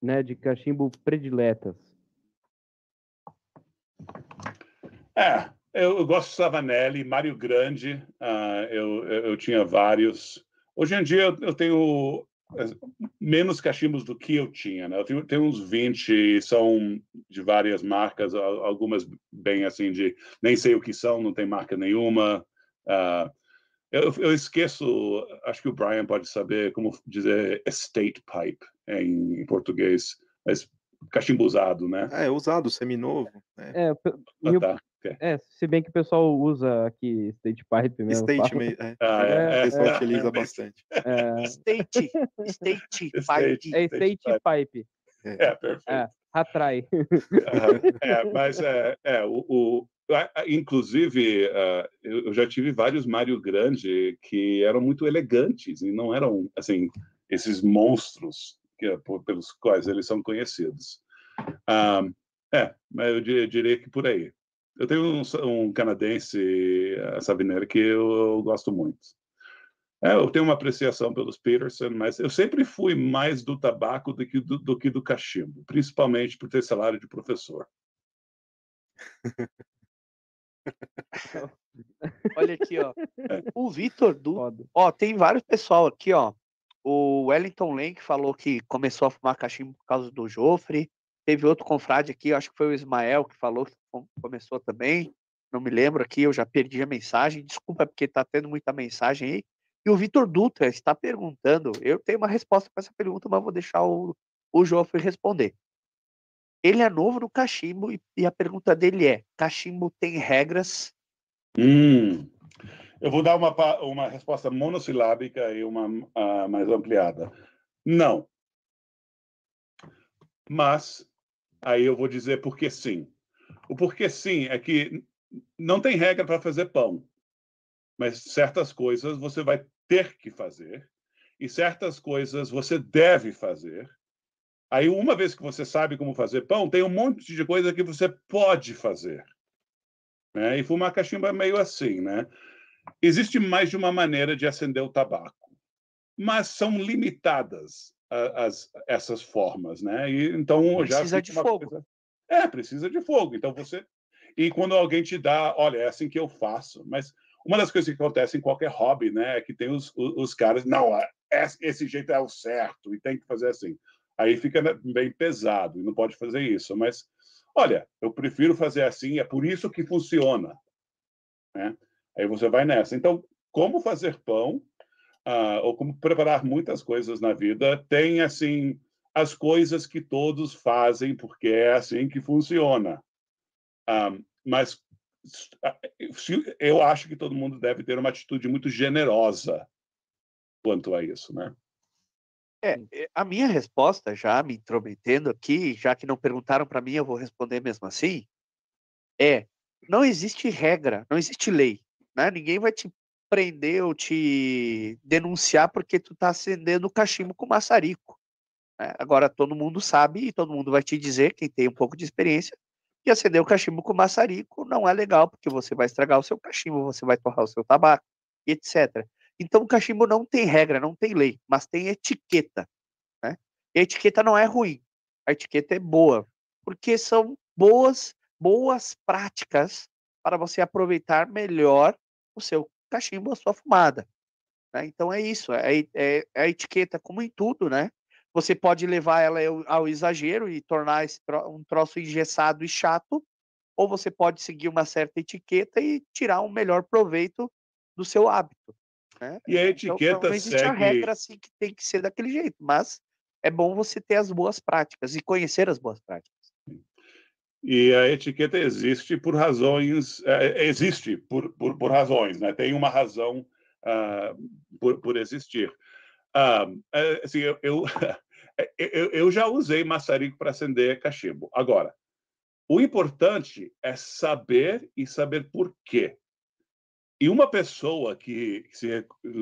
né, de cachimbo prediletas? É, eu, eu gosto de Savanelli, Mário Grande, uh, eu, eu, eu, tinha vários. Hoje em dia eu, tenho eh, menos cachimbos do que eu tinha, né? Eu tenho, tenho, uns 20, são de várias marcas, algumas bem assim de nem sei o que são, não tem marca nenhuma. Uh, eu, eu, esqueço, acho que o Brian pode saber como dizer estate pipe em, em português, mas cachimbo usado, né? É, usado, seminovo. Né? É, ah, tá. É, se bem que o pessoal usa aqui State Pipe mesmo. State, meio, é. Ah, é, é, o pessoal é, utiliza bastante. É. State, State Pipe. É State Pipe. É, perfeito. É, atrai. É, mas é, é o, o inclusive uh, eu já tive vários Mario Grande que eram muito elegantes e não eram assim esses monstros que, pelos quais eles são conhecidos. É, mas eu diria que por aí. Eu tenho um, um canadense, Savinelli, que eu, eu gosto muito. É, eu tenho uma apreciação pelos Peterson, mas eu sempre fui mais do tabaco do que do, do que do cachimbo, principalmente por ter salário de professor. Olha aqui, ó. É. O Vitor do. Ó, tem vários pessoal aqui, ó. O Wellington Lenk falou que começou a fumar cachimbo por causa do Jofre. Teve outro confrade aqui, acho que foi o Ismael que falou que começou também. Não me lembro aqui, eu já perdi a mensagem. Desculpa, porque está tendo muita mensagem aí. E o Vitor Dutra está perguntando. Eu tenho uma resposta para essa pergunta, mas vou deixar o, o Joffrey responder. Ele é novo no cachimbo e, e a pergunta dele é: cachimbo tem regras? Hum, eu vou dar uma, uma resposta monossilábica e uma uh, mais ampliada. Não. Mas Aí eu vou dizer porque sim. O porquê sim é que não tem regra para fazer pão, mas certas coisas você vai ter que fazer e certas coisas você deve fazer. Aí, uma vez que você sabe como fazer pão, tem um monte de coisa que você pode fazer. Né? E fumar cachimbo é meio assim, né? Existe mais de uma maneira de acender o tabaco, mas são limitadas as, essas formas, né? E, então precisa de fogo. Coisa... É, precisa de fogo. Então você e quando alguém te dá, olha, é assim que eu faço. Mas uma das coisas que acontece em qualquer hobby, né, é que tem os, os, os caras, não, é, esse jeito é o certo e tem que fazer assim. Aí fica né, bem pesado e não pode fazer isso. Mas olha, eu prefiro fazer assim. É por isso que funciona, né? Aí você vai nessa. Então, como fazer pão uh, ou como preparar muitas coisas na vida, tem assim as coisas que todos fazem, porque é assim que funciona. Um, mas eu acho que todo mundo deve ter uma atitude muito generosa quanto a isso, né? É, é a minha resposta, já me intrometendo aqui, já que não perguntaram para mim, eu vou responder mesmo assim, é: não existe regra, não existe lei, né? Ninguém vai te prender ou te denunciar porque tu está acendendo cachimbo com maçarico. Né? Agora todo mundo sabe e todo mundo vai te dizer, quem tem um pouco de experiência, que acender o cachimbo com maçarico não é legal, porque você vai estragar o seu cachimbo, você vai torrar o seu tabaco, etc. Então o cachimbo não tem regra, não tem lei, mas tem etiqueta. Né? E a etiqueta não é ruim, a etiqueta é boa, porque são boas, boas práticas para você aproveitar melhor o seu cachimbo, a sua fumada. Né? Então é isso, é, é, é, a etiqueta como em tudo, né? Você pode levar ela ao exagero e tornar tro um troço engessado e chato, ou você pode seguir uma certa etiqueta e tirar um melhor proveito do seu hábito. Né? E a etiqueta então, não existe segue... a regra assim que tem que ser daquele jeito, mas é bom você ter as boas práticas e conhecer as boas práticas. E a etiqueta existe por razões, é, existe por, por, por, razões, né? Tem uma razão uh, por, por existir. Uh, assim, eu, eu, eu, eu já usei maçarico para acender cachimbo. Agora, o importante é saber e saber por quê. E uma pessoa que,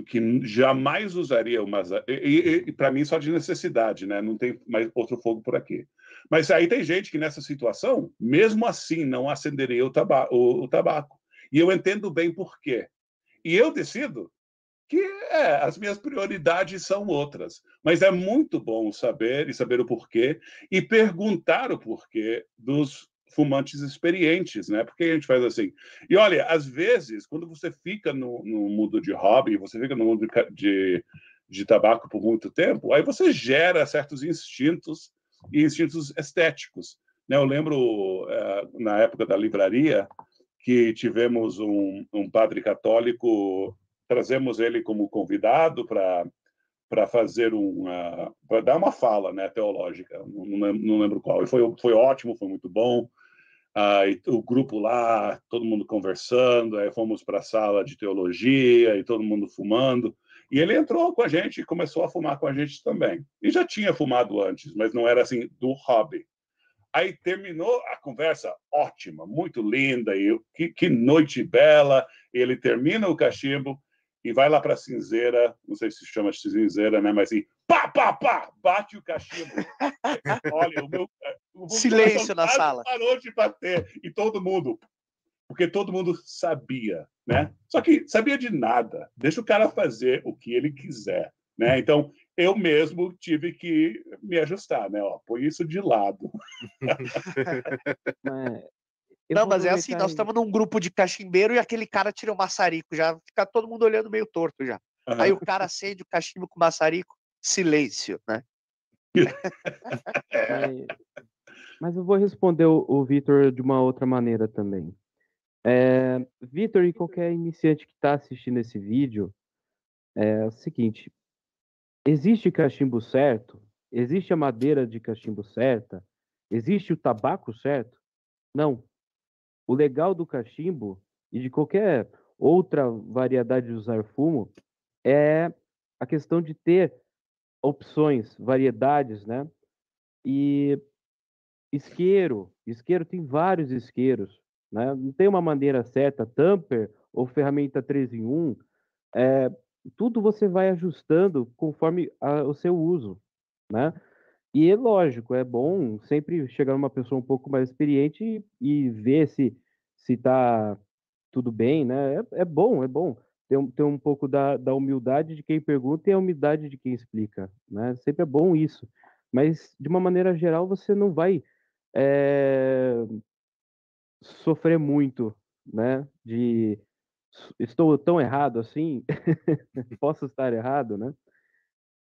que jamais usaria uma. E, e para mim, só de necessidade, né? Não tem mais outro fogo por aqui. Mas aí tem gente que nessa situação, mesmo assim, não acenderia o, tabaco, o, o tabaco. E eu entendo bem por quê. E eu decido que é, as minhas prioridades são outras. Mas é muito bom saber e saber o porquê e perguntar o porquê dos fumantes experientes, né? Porque a gente faz assim. E olha, às vezes, quando você fica no, no mundo de hobby, você fica no mundo de, de, tabaco por muito tempo, aí você gera certos instintos e instintos estéticos. Né? Eu lembro, é, na época da livraria, que tivemos um, um padre católico, trazemos ele como convidado para para fazer uma para dar uma fala né teológica não, não, lembro qual e foi foi ótimo foi muito bom o grupo lá todo mundo conversando aí fomos para a sala de teologia e todo mundo fumando e ele entrou com a gente e começou a fumar com a gente também. E já tinha fumado antes, mas não era assim do hobby. Aí terminou a conversa ótima, muito linda, e que, que noite bela. Ele termina o cachimbo e vai lá para a cinzeira, não sei se chama de cinzeira, né? Mas assim, pá, pá, pá, bate o cachimbo. Olha, o meu. O Silêncio na sala. Parou de bater. E todo mundo, porque todo mundo sabia, né? Só que sabia de nada. Deixa o cara fazer o que ele quiser, né? Então eu mesmo tive que me ajustar, né? Ó, põe isso de lado. É, Não, mas é assim, nós estamos num grupo de cachimbeiro e aquele cara tira o maçarico, já fica todo mundo olhando meio torto já. Uhum. Aí o cara acende o cachimbo com o maçarico, silêncio, né? É. Mas eu vou responder o, o Vitor de uma outra maneira também. É, Vitor e qualquer iniciante que está assistindo esse vídeo, é o seguinte: existe cachimbo certo? Existe a madeira de cachimbo certa? Existe o tabaco certo? Não. O legal do cachimbo e de qualquer outra variedade de usar fumo é a questão de ter opções, variedades, né? E isqueiro, isqueiro tem vários isqueiros. Né? Não tem uma maneira certa, tamper ou ferramenta 3 em 1, é, tudo você vai ajustando conforme a, o seu uso, né? E é lógico, é bom sempre chegar uma pessoa um pouco mais experiente e, e ver se se está tudo bem, né? É, é, bom, é bom ter um, ter um pouco da, da humildade de quem pergunta e a humildade de quem explica, né? Sempre é bom isso, mas de uma maneira geral você não vai é, sofrer muito, né? De estou tão errado assim, posso estar errado, né?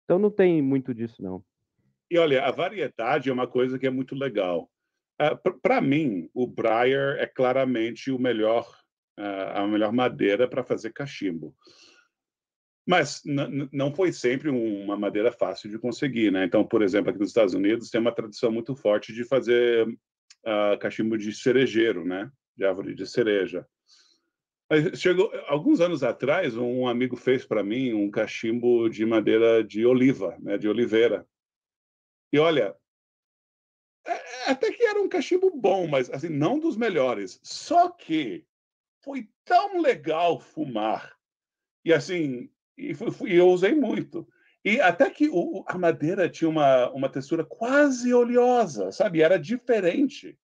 Então não tem muito disso não. E olha, a variedade é uma coisa que é muito legal. Uh, ah, para mim, o Briar é claramente o melhor, uh, a melhor madeira para fazer cachimbo. Mas não foi sempre uma madeira fácil de conseguir, né? Então, por exemplo, aqui nos Estados Unidos tem uma tradição muito forte de fazer uh, cachimbo de cerejeiro, né? De árvore de cereja. Mas chegou alguns anos atrás, um amigo fez para mim um cachimbo de madeira de oliva, né? De oliveira. E olha, é, é, até que era um cachimbo bom, mas assim não dos melhores. Só que foi tão legal fumar e assim e, eu usei muito. E até que o, a madeira tinha uma, uma textura quase oleosa, sabe? Era diferente.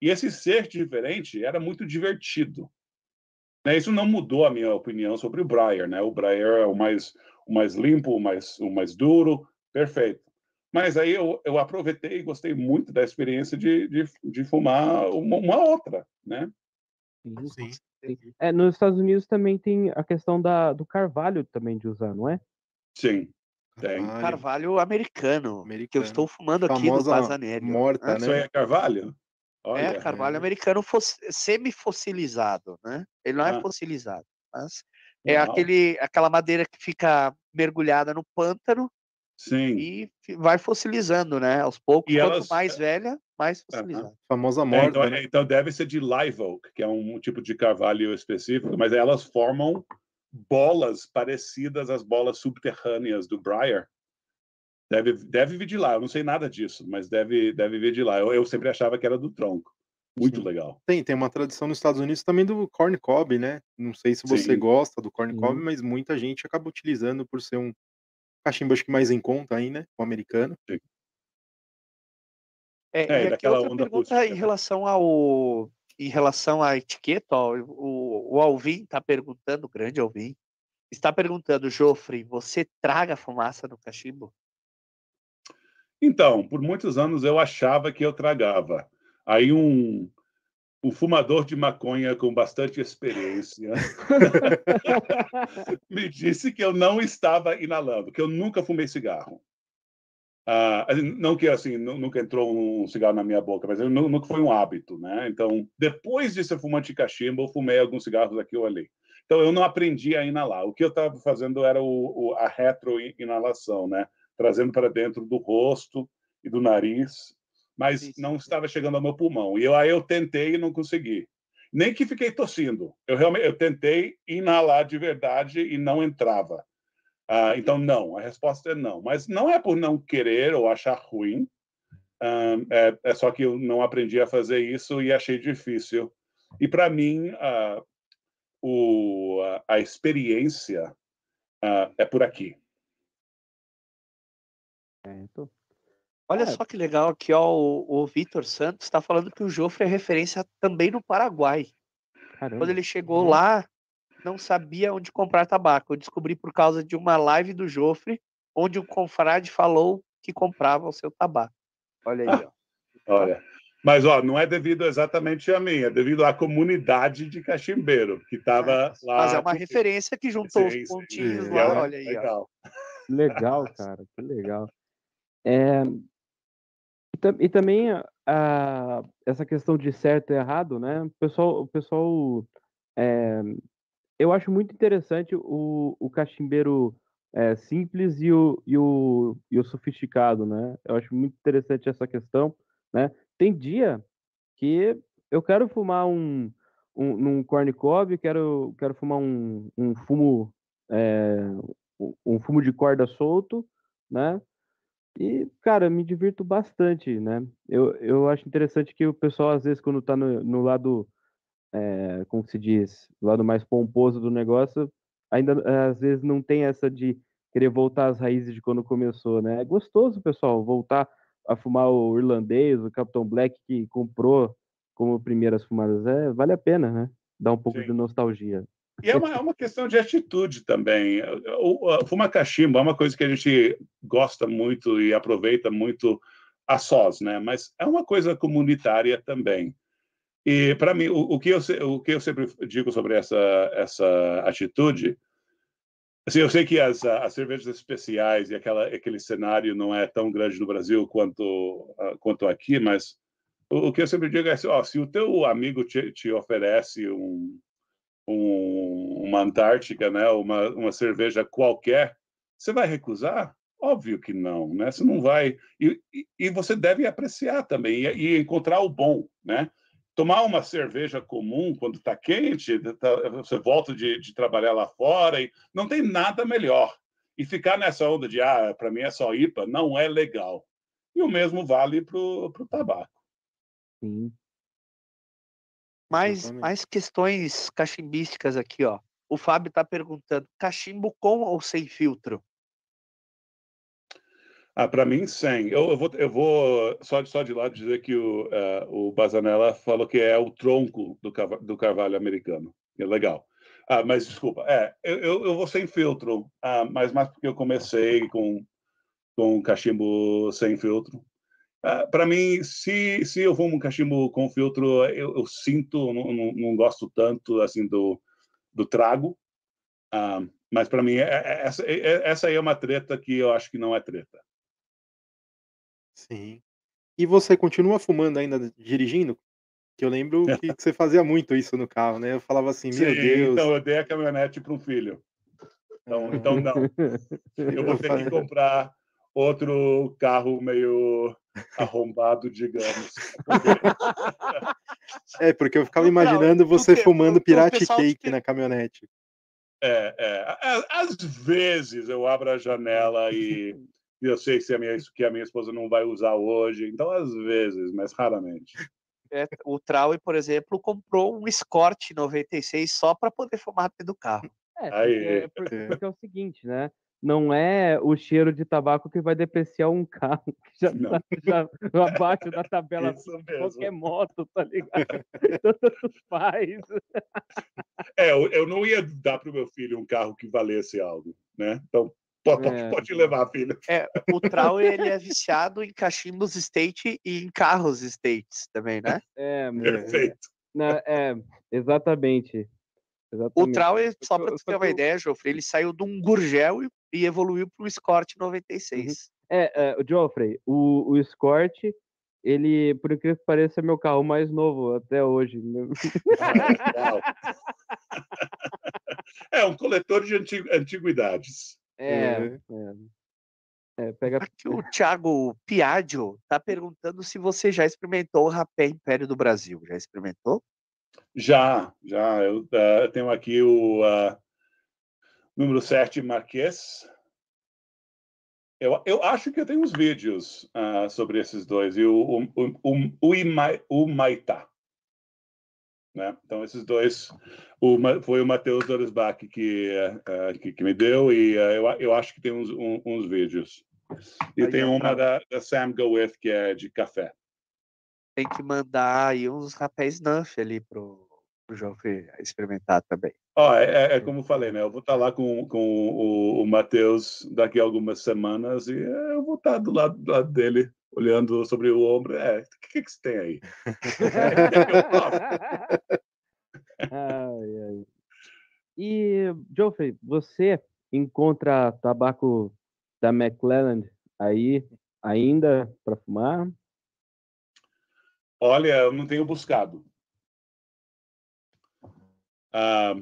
E esse ser diferente era muito divertido. Né? Isso não mudou a minha opinião sobre o Breyer, né? O Breyer é o mais, o mais limpo, o mais, o mais duro, perfeito. Mas aí eu, eu aproveitei e gostei muito da experiência de, de, de fumar uma, uma outra, né? Sim. É, nos Estados Unidos também tem a questão da, do carvalho também de usar, não é? Sim, tem. Carvalho americano, americano. que eu estou fumando aqui no Bazanério. Morta, né? Isso aí é carvalho? É, Olha, é, carvalho é. americano semi-fossilizado, né? Ele não é ah. é fossilizado, mas é aquele, aquela madeira que fica mergulhada no pântano Sim. E vai fossilizando, né? Aos poucos, e quanto elas... mais velha, mais fossilizada. Famosa morte. É, então, né? então, deve ser de live oak, que é um tipo de carvalho específico, mas elas formam bolas parecidas às bolas subterrâneas do Briar. Deve, deve vir de lá, eu não sei nada disso, mas deve, deve vir de lá. Eu, eu sempre achava que era do tronco. Muito Sim. legal. Tem, tem uma tradição nos Estados Unidos também do corn cob, né? Não sei se você Sim. gosta do corn cob, mas muita gente acaba utilizando por ser um cachimbo acho que mais em conta aí, né? O americano. É, é e aqui outra pergunta em né? relação ao em relação à etiqueta, ó, o, o Alvin está perguntando, o grande Alvin, está perguntando, Jofre, você traga fumaça no cachimbo? Então, por muitos anos eu achava que eu tragava. Aí um, um fumador de maconha com bastante experiência me disse que eu não estava inalando, que eu nunca fumei cigarro. Ah, não que assim nunca entrou um cigarro na minha boca, mas nunca foi um hábito, né? Então, depois de ser fumante de cachimbo, eu fumei alguns cigarros aqui ou ali. Então, eu não aprendi a inalar. O que eu estava fazendo era o, o, a retroinalação, né? Trazendo para dentro do rosto e do nariz mas não estava chegando ao meu pulmão. E eu, aí eu tentei e não consegui. Nem que fiquei tossindo. Eu realmente eu tentei inalar de verdade e não entrava. Ah, então, não. A resposta é não. Mas não é por não querer ou achar ruim. Ah, é, é, só que eu não aprendi a fazer isso e achei difícil. E, para mim, ah, o, a, experiência ah, é por aqui. Tô, Olha é. só que legal aqui, ó, o, o Vitor Santos está falando que o Jofre é referência também no Paraguai. Caramba. Quando ele chegou uhum. lá, não sabia onde comprar tabaco. Eu descobri por causa de uma live do Jofre, onde o confrade falou que comprava o seu tabaco. Olha aí, ó. Olha. Mas, ó, não é devido exatamente a mim, é devido à comunidade de cachimbeiro que estava é, lá. Mas é uma referência que juntou sim, os pontinhos sim, lá, é, olha aí. Legal. Ó. Legal, cara, que legal. É, e, também a, essa questão de certo e errado, né? O pessoal, o pessoal é, eu acho muito interessante o, o cachimbeiro é, simples e o, e, o, e o sofisticado, né? Eu acho muito interessante essa questão, né? Tem dia que eu quero fumar um, um num corn cob, quero, quero fumar um, um fumo é, um fumo de corda solto, né? E, cara, me divirto bastante, né? Eu, eu acho interessante que o pessoal, às vezes, quando tá no, no lado, é, como se diz, lado mais pomposo do negócio, ainda às vezes não tem essa de querer voltar às raízes de quando começou, né? É gostoso, pessoal, voltar a fumar o irlandês, o Capitão Black que comprou como primeiras fumadas. É, vale a pena, né? Dá um pouco Sim. de nostalgia. E é uma, é uma questão de atitude também. O, o, fumar cachimbo é uma coisa que a gente gosta muito e aproveita muito a sós, né? Mas é uma coisa comunitária também. E para mim, o, o, que eu, o que eu sempre digo sobre essa essa atitude, assim, eu sei que as, as cervejas especiais e aquela aquele cenário não é tão grande no Brasil quanto quanto aqui, mas o, o que eu sempre digo é assim, ó, se o teu amigo te, te oferece um um, uma Antártica, né? Uma, uma cerveja qualquer, você vai recusar? Óbvio que não, né? Você não vai. E, e, você deve apreciar também e, e, encontrar o bom, né? Tomar uma cerveja comum quando está quente, tá, você volta de, de, trabalhar lá fora e não tem nada melhor. E ficar nessa onda de, ah, para mim é só IPA, não é legal. E o mesmo vale para o tabaco. Sim. Mais, mais questões cachimbísticas aqui, ó. O Fábio está perguntando: cachimbo com ou sem filtro? Ah, para mim, sem. Eu, eu, vou, eu vou só, só de lado dizer que o, uh, o Bazanella falou que é o tronco do, do carvalho americano. É legal. Ah, mas desculpa, é, eu, eu vou sem filtro, ah, mas mais porque eu comecei com, com cachimbo sem filtro. Ah, para mim, se, se eu fumo um cachimbo com filtro, eu, eu sinto, não, não, não, gosto tanto assim do, do trago. Ah, mas para mim, é, é, essa, é, essa aí é uma treta que eu acho que não é treta. Sim. E você continua fumando ainda dirigindo? Que eu lembro que você fazia muito isso no carro, né? Eu falava assim, meu Sim, Deus. Então eu dei a caminhonete para um filho. Então, então não. Eu vou ter que comprar outro carro meio arrombado, digamos. É, porque eu ficava imaginando você fumando pirate cake na caminhonete. É, é. Às vezes eu abro a janela e eu sei que a minha, que a minha esposa não vai usar hoje, então às vezes, mas raramente. É, o Traui, por exemplo, comprou um Escort 96 só para poder fumar dentro do carro. É, porque, porque, porque é o seguinte, né? Não é o cheiro de tabaco que vai depreciar um carro que já está já abaixo da tabela de qualquer moto, tá ligado? Tanto faz. É, eu, eu não ia dar para o meu filho um carro que valesse algo, né? Então, pode, é. pode levar, filho. É, o Trau, ele é viciado em cachimbos state e em carros states também, né? É, Perfeito. É, é exatamente. Exatamente. O Trau, só para você ter uma ideia, Jofre, ele saiu de um Gurgel e e evoluiu para o Escort 96. Uhum. É, é, o Geoffrey, o, o Escort, ele, por incrível que pareça, é meu carro mais novo até hoje. é um coletor de antigu antiguidades. É, é. é. pega... Aqui o Thiago Piaggio está perguntando se você já experimentou o rapé Império do Brasil. Já experimentou? Já, já. Eu uh, tenho aqui o, uh, número 7, Marquês. Eu, eu acho que eu tenho uns vídeos uh, sobre esses dois. E o, o, o, o, o Maitá. Né? Então, esses dois, o, foi o Matheus Dorisbach que, uh, que, que, me deu, e uh, eu, eu acho que tem uns, um, uns vídeos. E aí tem uma da, da, Sam Go With, que é de café. Tem que mandar aí uns rapéis Nuff ali pro, pro João experimentar também. Ó, é, é, é, como falei, né? Eu vou estar tá lá com, com o, o Matheus daqui a algumas semanas e é, eu vou estar tá do lado, do lado dele, olhando sobre o ombro. É, o que, que você tem aí? ai, ai. E, Geoffrey, você encontra tabaco da McClelland aí ainda para fumar? Olha, eu não tenho buscado. Ah,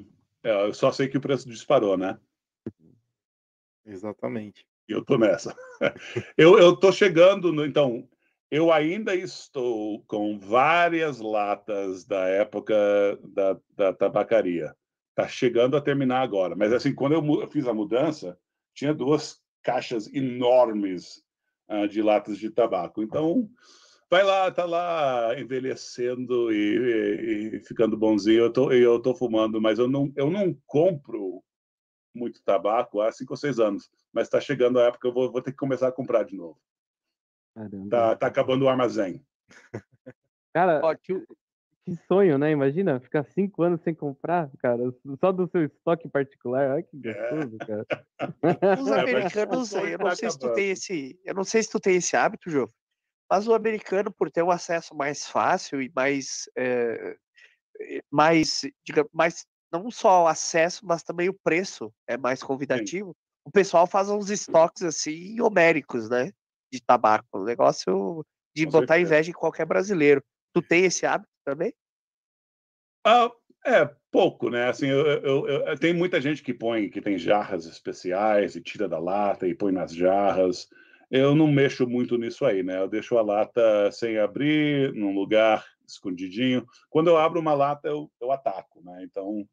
é, eu só sei que o preço disparou, né? Exatamente. E eu tô nessa. eu, eu tô chegando no. Então, eu ainda estou com várias latas da época da, da tabacaria. Tá chegando a terminar agora. Mas, assim, quando eu fiz a mudança, tinha duas caixas enormes uh, de latas de tabaco. Então, vai lá, tá lá envelhecendo e, e, e ficando bonzinho. Eu tô, eu tô fumando, mas eu não, eu não compro muito tabaco há cinco ou seis anos. Mas está chegando a época que eu vou, vou ter que começar a comprar de novo. Caramba. Tá, tá acabando o armazém. Cara, que, que sonho, né? Imagina ficar cinco anos sem comprar, cara, só do seu estoque particular. Olha que é. gostoso, é. cara. Os americanos, eu não sei se tu tem esse, eu não sei se tu tem esse hábito, Jô, mas o americano, por ter um acesso mais fácil e mais, é, mais, diga, mais não só o acesso, mas também o preço é mais convidativo. Sim. O pessoal faz uns estoques assim homéricos, né? De tabaco. O negócio de Com botar certeza. inveja em qualquer brasileiro. Tu tem esse hábito também? Ah, é, pouco, né? Assim, eu, eu, eu, tem muita gente que põe, que tem jarras especiais e tira da lata e põe nas jarras. Eu não mexo muito nisso aí, né? Eu deixo a lata sem abrir, num lugar escondidinho. Quando eu abro uma lata, eu, eu ataco, né? Então,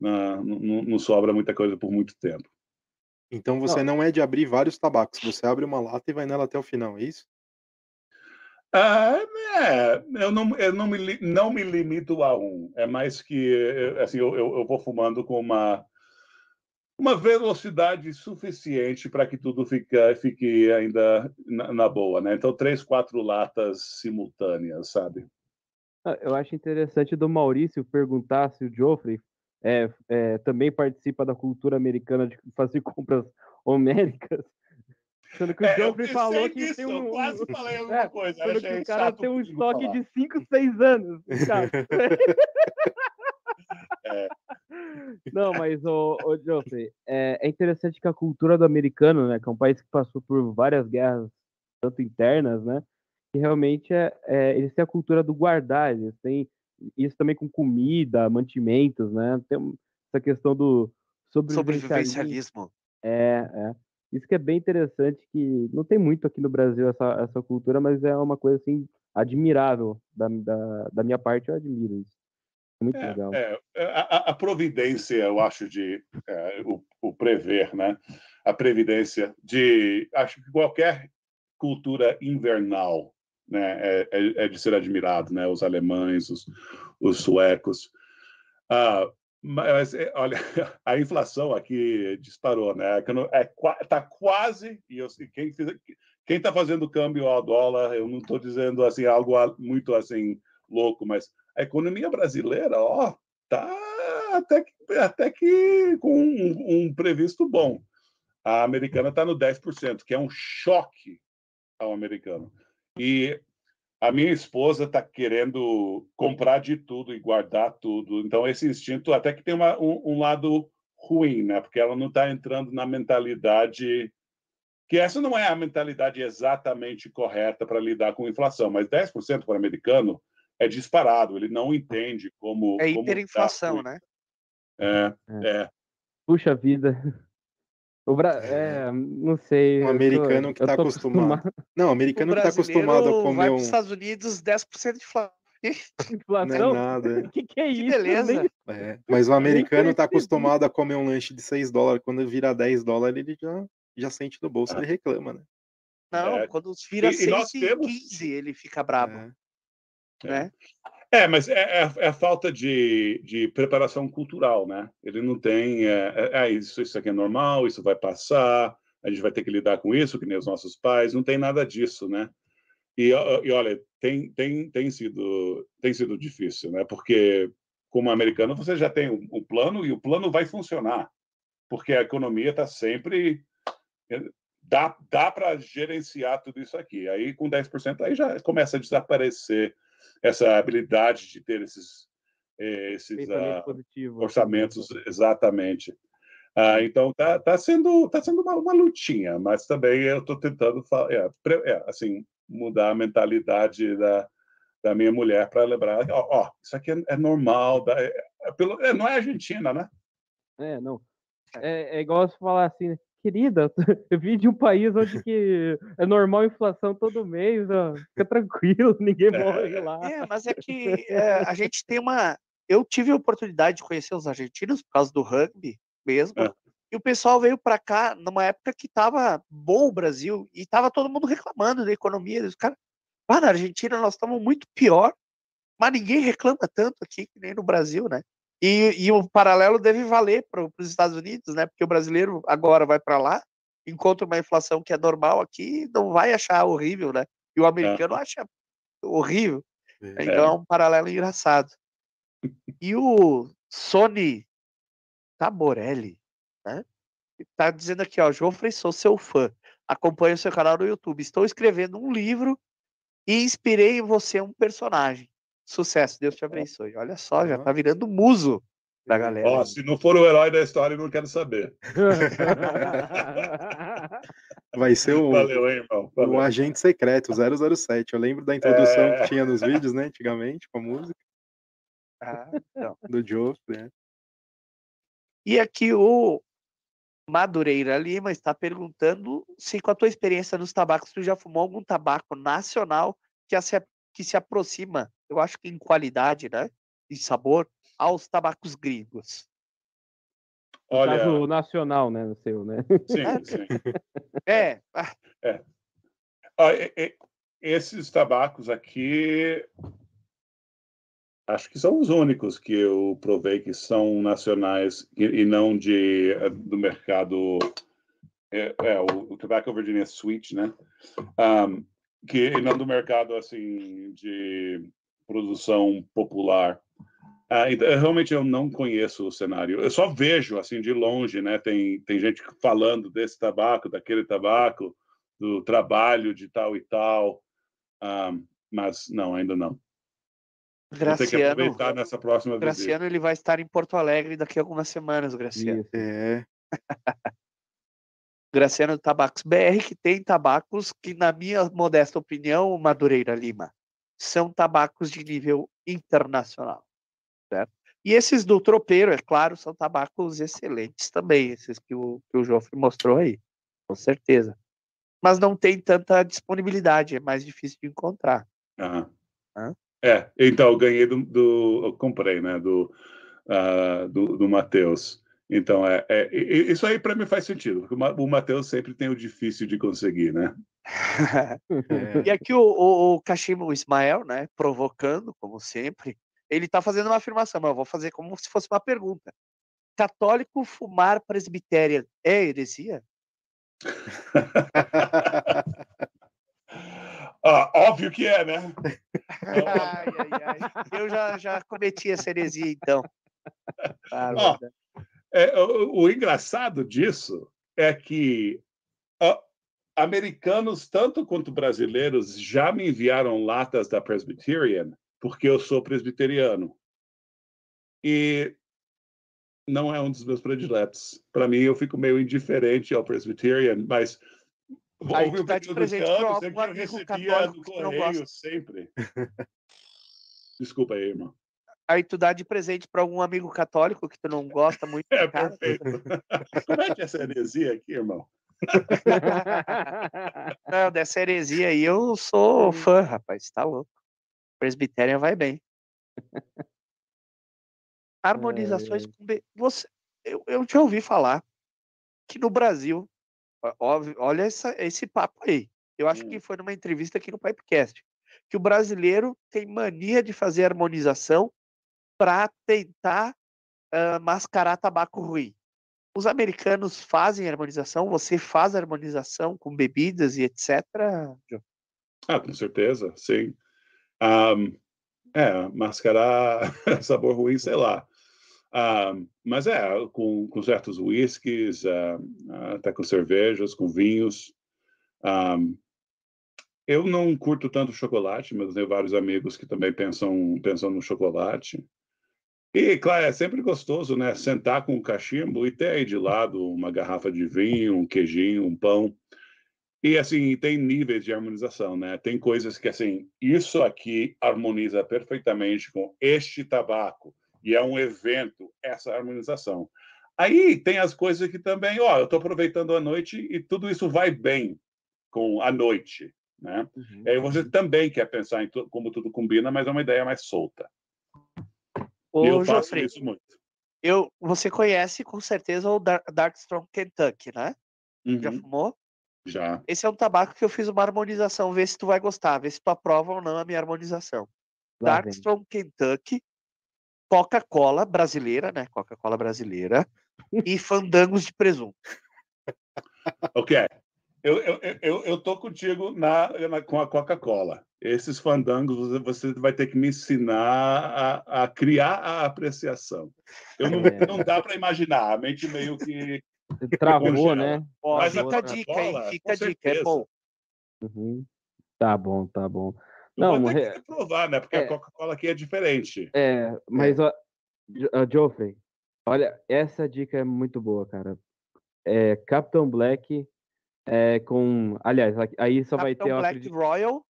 não, não, não sobra muita coisa por muito tempo. Então você não. não é de abrir vários tabacos, você abre uma lata e vai nela até o final, é isso? Ah, é, eu não, eu não, me, não me limito a um. É mais que assim, eu, eu, eu vou fumando com uma, uma velocidade suficiente para que tudo fique, fique ainda na, na, boa, né? Então, três, quatro latas simultâneas, sabe? Ah, eu acho interessante do Maurício perguntar se o Geoffrey é, é, também participa da cultura americana de fazer compras homéricas. Sendo que o é, Geoffrey falou que isso, tem um. Eu quase falei alguma é, coisa. O cara tem um estoque falar. de 5, 6 anos. é. Não, mas, o, o Geoffrey, é, é, interessante que a cultura do americano, né, que é um país que passou por várias guerras, tanto internas, né, que realmente é, é eles têm a cultura do guardar, eles têm isso também com comida, mantimentos, né, tem essa questão do sobrevivencialismo. sobrevivencialismo. É, é. Isso que é bem interessante, que não tem muito aqui no Brasil essa, essa cultura, mas é uma coisa assim admirável da, da, da minha parte, eu admiro isso. É muito é, legal. É, a, a, providência, eu acho, de é, o, o, prever, né? A previdência de, acho que qualquer cultura invernal, né, é, é, é de ser admirado, né? Os alemães, os, os suecos. Ah, mas, é, olha, a inflação aqui disparou, né? É, tá quase, e eu, quem quem está fazendo câmbio ao dólar, eu não estou dizendo assim algo muito assim louco, mas a economia brasileira, ó, tá até que, até que com um, um previsto bom. A americana está no 10%, que é um choque ao americano. E a minha esposa está querendo comprar de tudo e guardar tudo. Então, esse instinto até que tem uma, um, um, lado ruim, né? Porque ela não está entrando na mentalidade. Que essa não é a mentalidade exatamente correta para lidar com inflação, mas 10% para americano é disparado, ele não entende como. É hiperinflação, né? É, é, é. Puxa vida. O Bra... É, não sei. Um americano tô, que está acostumado. acostumado. Não, americano que está acostumado a comer vai um. Estados Unidos, 10% de inflação. Não é nada. O que, que é que isso? Beleza. É, mas o americano está acostumado a comer um lanche de 6 dólares. Quando vira 10 dólares, ele já, já sente no bolso, ele reclama, né? Não, é. quando vira e, 6 e temos... 15, ele fica bravo. É. Né? É, mas é, é, é, a falta de, de preparação cultural, né? Ele não tem. É, é, é, isso, isso aqui é normal, isso vai passar, a gente vai ter que lidar com isso, que nem os nossos pais, não tem nada disso, né? E, e olha, tem, tem, tem, sido, tem sido difícil, né? Porque, como americano, você já tem um, um plano e o plano vai funcionar, porque a economia está sempre. É, dá, dá para gerenciar tudo isso aqui. Aí, com 10%, aí já começa a desaparecer essa habilidade de ter esses, eh, esses uh, orçamentos exatamente. Uh, então tá, tá sendo tá sendo uma, uma lutinha, mas também eu estou tentando é, é, assim mudar a mentalidade da, da minha mulher para lembrar, ó, ó, isso aqui é, é normal, da, é, é pelo, é, não é Argentina, né? É, não. É, é igual você falar assim, né? Querida, eu vim de um país onde que é normal inflação todo mês, ó, fica tranquilo, ninguém morre lá. É, mas é que é, a gente tem uma. Eu tive a oportunidade de conhecer os argentinos por causa do rugby mesmo. É. E o pessoal veio para cá numa época que estava bom o Brasil e estava todo mundo reclamando da economia. Os caras, ah, na Argentina nós estamos muito pior, mas ninguém reclama tanto aqui que nem no Brasil, né? E, e o paralelo deve valer para os Estados Unidos, né? Porque o brasileiro agora vai para lá, encontra uma inflação que é normal aqui, não vai achar horrível, né? E o americano é. acha horrível. É. Então é um paralelo engraçado. E o Sony Taborelli, né? Tá dizendo aqui, ó, Joffrey, sou seu fã. Acompanho o seu canal no YouTube. Estou escrevendo um livro e inspirei em você um personagem. Sucesso, Deus te abençoe. Olha só, já tá virando muso da galera. Ó, se não for o herói da história, eu não quero saber. Vai ser o, Valeu, hein, irmão. Valeu. o agente secreto, 007. Eu lembro da introdução é... que tinha nos vídeos, né, antigamente, com a música. Ah, então. Do Joe, né? E aqui o Madureira Lima está perguntando se com a tua experiência nos tabacos, tu já fumou algum tabaco nacional que se, que se aproxima, eu acho que em qualidade, né? E sabor, aos tabacos gringos. No Olha, caso nacional, né? No seu, né? sim, sim. É, ah, Ah, e- e- esses tabacos aqui, acho que são os únicos que eu provei que são nacionais e, e não de eh, do mercado. É, é, o, o Tobacco Virginia Sweet, né? Ahm, que e não do mercado assim de produção popular. Ah, então, realmente eu não conheço o cenário. Eu só vejo assim de longe, né? Tem tem gente falando desse tabaco, daquele tabaco do trabalho de tal e tal. Ah, mas não, ainda não. Ter que Graciano, aproveitar nessa próxima visita. Graciano ele vai estar em Porto Alegre daqui a algumas semanas, Graciano. Isso. É. Graciano Tabacos BR, que tem tabacos que, na minha modesta opinião, Madureira Lima, são tabacos de nível internacional. Certo? E esses do tropeiro, é claro, são tabacos excelentes também, esses que o, que o Joffre mostrou aí, com certeza. Mas não tem tanta disponibilidade, é mais difícil de encontrar. Hã? É, então eu ganhei do, do- eu comprei, né, do ah, do, do Matheus. Então é, é- isso aí para mim faz sentido, porque o Matheus sempre tem o difícil de conseguir, né? é. E aqui o, o, o Ismael, né, provocando, como sempre, ele está fazendo uma afirmação, mas eu vou fazer como se fosse uma pergunta. Católico fumar presbitéria é heresia? Ah, óbvio que é, né? Ai, ai, ai. Eu já, já cometi essa heresia, então. Ah, verdade. É, o, o engraçado disso é que ah, americanos, tanto quanto brasileiros, já me enviaram latas da Presbyterian, porque eu sou presbiteriano. E não é um dos meus prediletos. Para mim, eu fico meio indiferente ao Presbyterian, mas tu um dá de presente em algum que eu amigo recebia católico no que não correio gosta. sempre. Desculpa aí, irmão. Aí tu dá de presente para algum amigo católico que tu não gosta muito É perfeito. Como é que é essa heresia aqui, irmão? Não, dessa heresia aí eu sou fã, rapaz, tá louco. Presbiterian vai bem. Harmonizações ai. com B. Você, eu, eu já ouvi falar que no Brasil, óbvio, olha essa, esse papo aí. Eu acho Hum. que foi numa entrevista aqui no Pipecast, que o brasileiro tem mania de fazer harmonização para tentar ah, mascarar tabaco ruim. Os americanos fazem harmonização, você faz harmonização com bebidas e etc. Ah, com certeza, sim. Ahm, é, mascarar sabor ruim, sei lá. Ahm, mas é, com, com certos whiskies, ah, até com cervejas, com vinhos. Eu não curto tanto chocolate, mas tenho vários amigos que também pensam, pensam no chocolate. E, claro, é sempre gostoso, né? Sentar com o cachimbo e ter aí de lado uma garrafa de vinho, um queijinho, um pão. E assim, tem níveis de harmonização, né? Tem coisas que assim, isso aqui harmoniza perfeitamente com este tabaco e é um evento essa harmonização. Aí tem as coisas que também, ó, eu estou aproveitando a noite e tudo isso vai bem com a noite, né? Uhum. E aí você também quer pensar em tu- como tudo combina, mas é uma ideia mais solta. Ô, eu faço Jofre, isso muito. eu, você conhece com certeza o Dar- Darkstrong Kentucky, né? Já Uhum, fumou? já. Esse é um tabaco que eu fiz uma harmonização, vê se tu vai gostar, vê se tu aprova ou não a minha harmonização. Lá vem. Darkstrong Kentucky, Coca-Cola brasileira, né? Coca-Cola brasileira e fandangos de presunto. Ok. Eu, eu, eu- tô contigo na, na- com a Coca-Cola. Esses fandangos você- vai ter que me ensinar a, a criar a apreciação. Eu não, É. não dá para imaginar, a mente meio que. Travou, né? Mas a fica a dica, hein? Coca-Cola, Fica a dica, é bom. Uhum. Tá bom, tá bom. Eu Não, vou ter que provar, né? Porque é. a Coca-Cola aqui é diferente. É, mas, ó, Jo- ó, Joffrey, olha, essa dica é muito boa, cara. É Captain Black é, com. Aliás, aí só vai ter, Capitão Black acredito, Royal,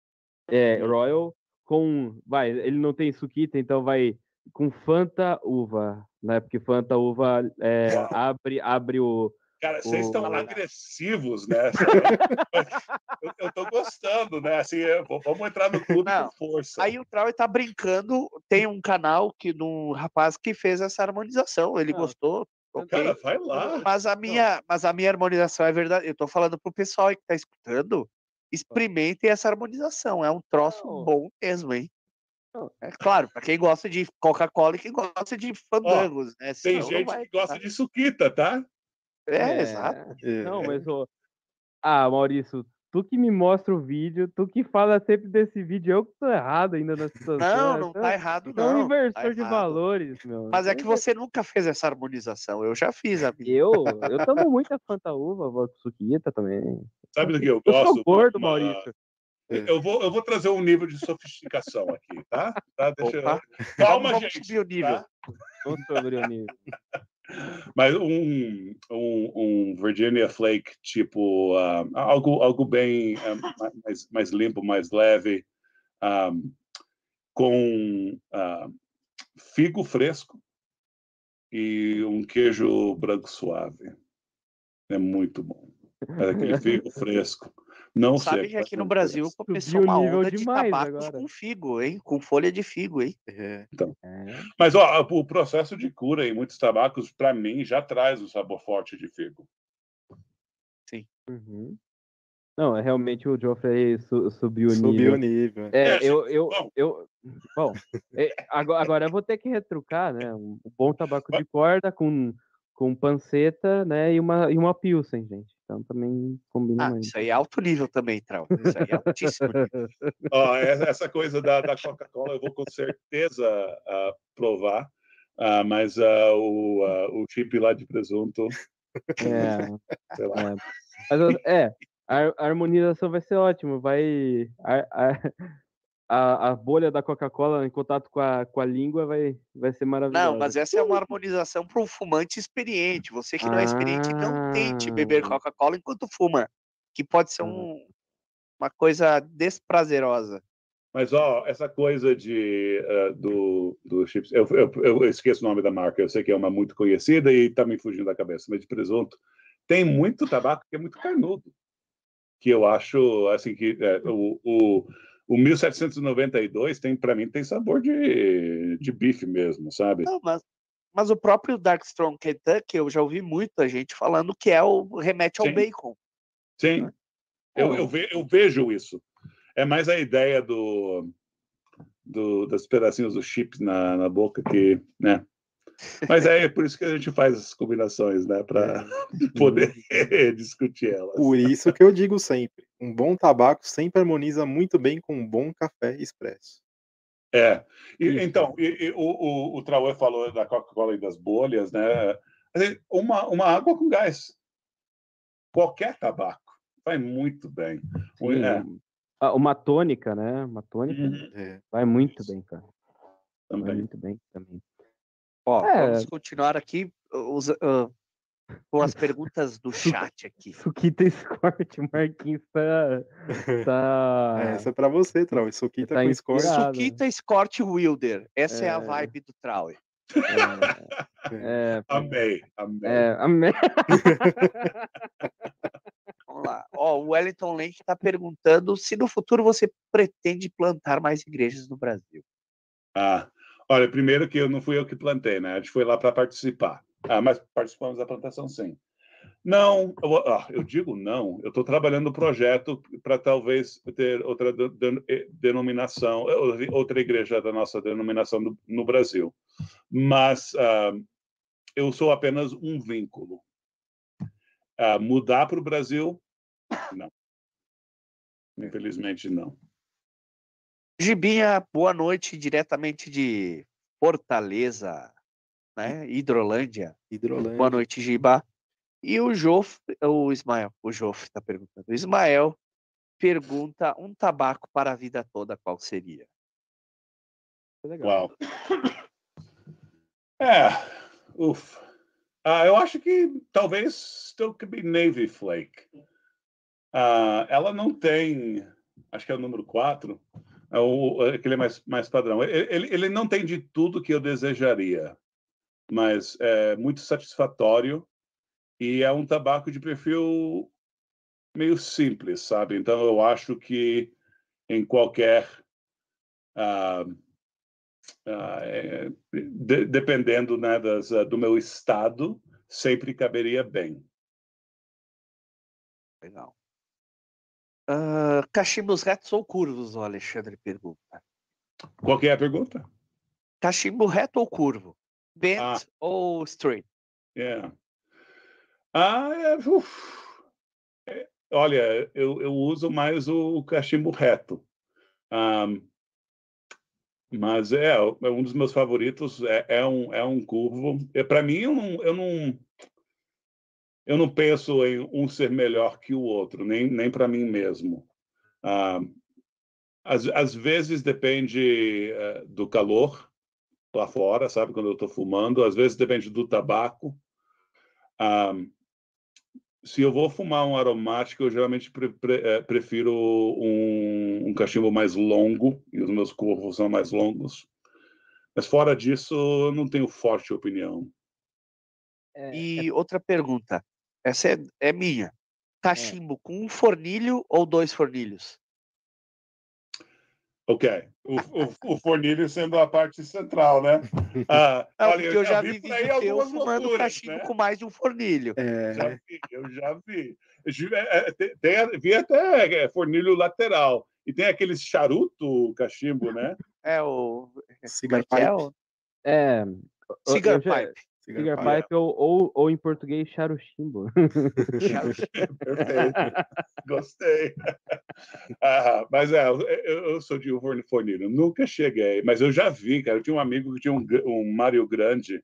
é, Royal com. Vai, ele não tem suquita, então vai com Fanta Uva, né? Porque Fanta Uva é, abre, abre o. Cara, vocês O- estão agressivos, né? eu, eu tô gostando, né? Assim, é, vamos entrar no clube Não, com força. Aí o Trau tá brincando. Tem um canal que um rapaz que fez essa harmonização. Ele Não. gostou. Ok. Cara, vai lá. Mas a minha, mas a minha harmonização é verdade. Eu tô falando pro pessoal aí que tá escutando. Experimentem essa harmonização. É um troço Não. bom mesmo, hein? Não. É claro, para quem gosta de Coca-Cola e quem gosta de fandangos, né? Tem Senão não gente vai que gosta gostar. de suquita, tá? É, exato. É, Não, mas ô, Ah, Maurício, tu que me mostra o vídeo, tu que fala sempre desse vídeo, eu que tô errado ainda na situação. Não, não Então, tá errado, É um não. inversor tá de errado. valores, meu. Mas é que Então, você nunca fez essa harmonização. Eu já fiz a minha. Eu, eu tomo muita Fanta Uva, vou com suquita também. Sabe do que eu Eu gosto? sou gordo, Uma- Maurício. Eu vou, eu vou trazer um nível de sofisticação aqui, tá? Tá, deixa eu-. Calma, Vamos gente. subir o nível. tá? Não sobre o nível. Mas um, um, um Virginia Flake, tipo, ah, algo, algo bem ma- mais, mais limpo, mais leve, ah, com ah, figo fresco e um queijo branco suave. É muito bom. É aquele figo fresco. Não Sabe seco, que aqui no Brasil começou Subiu o uma onda de tabacos agora. com figo, hein? Com folha de figo, hein? é. É. Mas ó, o processo de cura em muitos tabacos, para mim, já traz o sabor forte de figo. Uhum. Não, é realmente o Geoffrey su- subiu o Subiu nível. o nível. É, É, eu, eu, bom. eu, bom, é, agora, agora eu vou ter que retrucar, né? Um bom tabaco de corda com, com panceta, né? E uma, e uma pilsen, gente. Então também combina Ah, muito. isso aí é alto nível também, Trau. Isso aí é altíssimo nível. Ó, essa coisa da, da Coca-Cola eu vou com certeza ah, provar, Ah, mas ah, o, o chip lá de presunto, É, sei lá. é. Mas, é, a, harmonização vai ser ótimo. Vai. A, a, a, a bolha da Coca-Cola em contato com a, com a língua vai, vai ser maravilhosa. Não, mas essa é uma harmonização para um fumante experiente. Você que não é experiente, não tente beber Ah. Coca-Cola enquanto fuma, que pode ser Ah. um- uma coisa desprazerosa. Mas ó, essa coisa de ah, do, do chips, eu, eu, eu esqueço o nome da marca, eu sei que é uma muito conhecida e está me fugindo da cabeça, mas de presunto tem muito tabaco que é muito carnudo, que eu acho assim que é, o, o, o 1792 tem para mim tem sabor de, de bife mesmo, sabe? Não, mas, mas o próprio Dark Strong Kentucky, eu já ouvi muita gente falando que é o remete ao Sim. bacon. Sim, eu, eu, ve- eu vejo isso. É mais a ideia do, do dos pedacinhos do chips na, na boca que, né? Mas é por isso que a gente faz as combinações, né? Para poder discutir elas. Por isso que eu digo sempre: um bom tabaco sempre harmoniza muito bem com um bom café expresso. É. E, então, e- e o, o, o Trauê falou da Coca-Cola e das bolhas, né? Assim, Uma, uma água com gás. Qualquer tabaco vai muito bem. O- Sim, é, ah, Uma tônica, né? Uma tônica Uhum. É. vai muito bem, cara. Vai também. muito bem também. Ó, É. vamos continuar aqui os- ah, com as perguntas do chat aqui. Suquita Escort, Marquinhos tá. tá... Essa é pra você, Trau. Aqui tá, com inspirado. Suquita Scott Wilder. Essa é, a É. vibe do Trauer. É, Amei, amei. é, amém. Vamos lá. Ó, o Wellington Lenk está perguntando se no futuro você pretende plantar mais igrejas no Brasil. Ah, olha, primeiro que eu não fui eu que plantei, né? A gente foi lá para participar. Ah, mas participamos da plantação, sim. Não, eu, ah, eu digo não. Eu estou trabalhando no projeto para talvez ter outra eh, denominação, eh, outra igreja da nossa denominação no, no Brasil. Mas ah, eu sou apenas um vínculo. Ah, mudar para o Brasil? Não. Infelizmente, não. Gibinha, boa noite, diretamente de Fortaleza, né? Hidrolândia. Hidrolândia. Boa noite, Giba. E o Jof, o Ismael, o Jof está perguntando. O Ismael pergunta um tabaco para a vida toda, qual seria? Legal. Uau. É, ufa. Ah, eu acho que talvez still could be Navy Flake. Ah, ela não tem, acho que é o número 4, É o, aquele mais, mais padrão. Ele, ele não tem de tudo que eu desejaria, mas é muito satisfatório e é um tabaco de perfil meio simples, sabe? Então eu acho que em qualquer uh, uh, de, dependendo né, das, uh, do meu estado, sempre caberia bem. Legal. Cachimbos retos ou curvos, o Alexandre pergunta. Qual é a pergunta? Cachimbo reto ou curvo? Bent ah. ou straight? Yeah. Ah, é, é, olha, eu, eu uso mais o, cachimbo reto. Um, mas é, é, um dos meus favoritos é, é um, é um curvo. É, Para mim, eu não, eu não eu não penso em um ser melhor que o outro, nem, nem para mim mesmo. Ah, às, às vezes depende uh, do calor lá fora, sabe, quando eu estou fumando, às vezes depende do tabaco. Ah, se eu vou fumar um aromático, eu geralmente pre pre eh, prefiro um, um, cachimbo mais longo, e os meus corvos são mais longos. Mas fora disso, eu não tenho forte opinião. É, e é... outra pergunta: essa é, é minha. Cachimbo é. com um fornilho ou dois fornilhos? Ok. O, o, o, fornilho sendo a parte central, né? Ah, Não, olha, eu, eu já, vi, vi vídeo teu fumando loucuras, cachimbo né? com mais de um fornilho. É... Já vi, eu já vi. É, é, tem, tem, vi até é, fornilho lateral. E tem aqueles charuto cachimbo, né? É o. Cigar pipe. É. Cigar pipe. Cigar Pipe ou, ou, ou, em português charuchimbo. Perfeito. Gostei. Ah, mas é, eu, eu sou de fornilho. Nunca cheguei, mas eu já vi, cara. Eu tinha um amigo que tinha um, um Mario Grande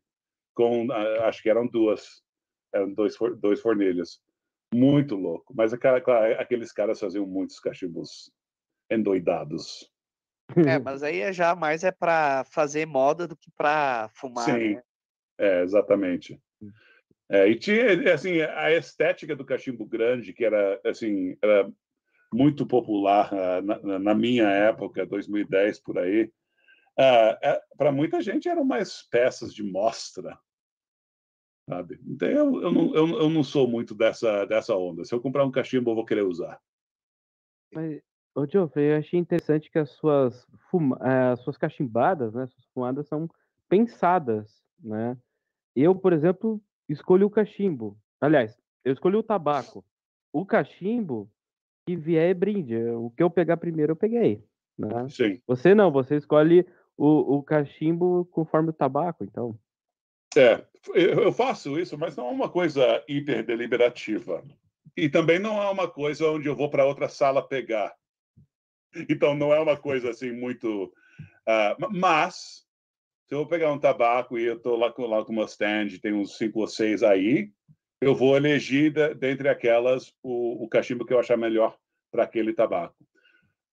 com, ah, acho que eram duas, eram dois, dois fornilhos. Muito louco. Mas aqueles caras faziam muitos cachimbos endoidados. É, mas aí é já mais é para fazer moda do que para fumar. Sim, né? É, exatamente. Hum. É, e tinha, assim, a estética do cachimbo grande, que era, assim, era muito popular uh, na, na, minha época, 2010, por aí. Uh, é, Para muita gente eram mais peças de mostra, sabe? Então, eu, eu, não, eu, eu não sou muito dessa, dessa onda. Se eu comprar um cachimbo, eu vou querer usar. Mas, ô, Geoffrey, eu achei interessante que as suas, fuma, uh, as suas cachimbadas, né, suas fumadas são pensadas, né? Eu, por exemplo, escolhi o cachimbo. Aliás, eu escolhi o tabaco. O cachimbo que vier é brinde. O que eu pegar primeiro, eu peguei. Né? Sim. Você não, você escolhe o, o cachimbo conforme o tabaco, então. É, eu faço isso, mas não é uma coisa hiper deliberativa. E também não é uma coisa onde eu vou para outra sala pegar. Então não é uma coisa assim muito. Uh, mas se eu pegar um tabaco e eu estou lá com, lá com uma stand, tem uns cinco ou seis aí, eu vou elegir dentre aquelas o, o cachimbo que eu achar melhor para aquele tabaco.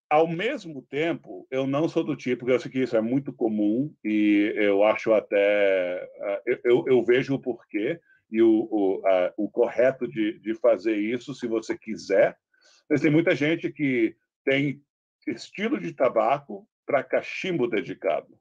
Ao mesmo tempo, eu não sou do tipo, eu sei que isso é muito comum e eu acho até. Eu, eu vejo o porquê e o, o, a, o correto de, de fazer isso, se você quiser. Mas tem muita gente que tem estilo de tabaco para cachimbo dedicado.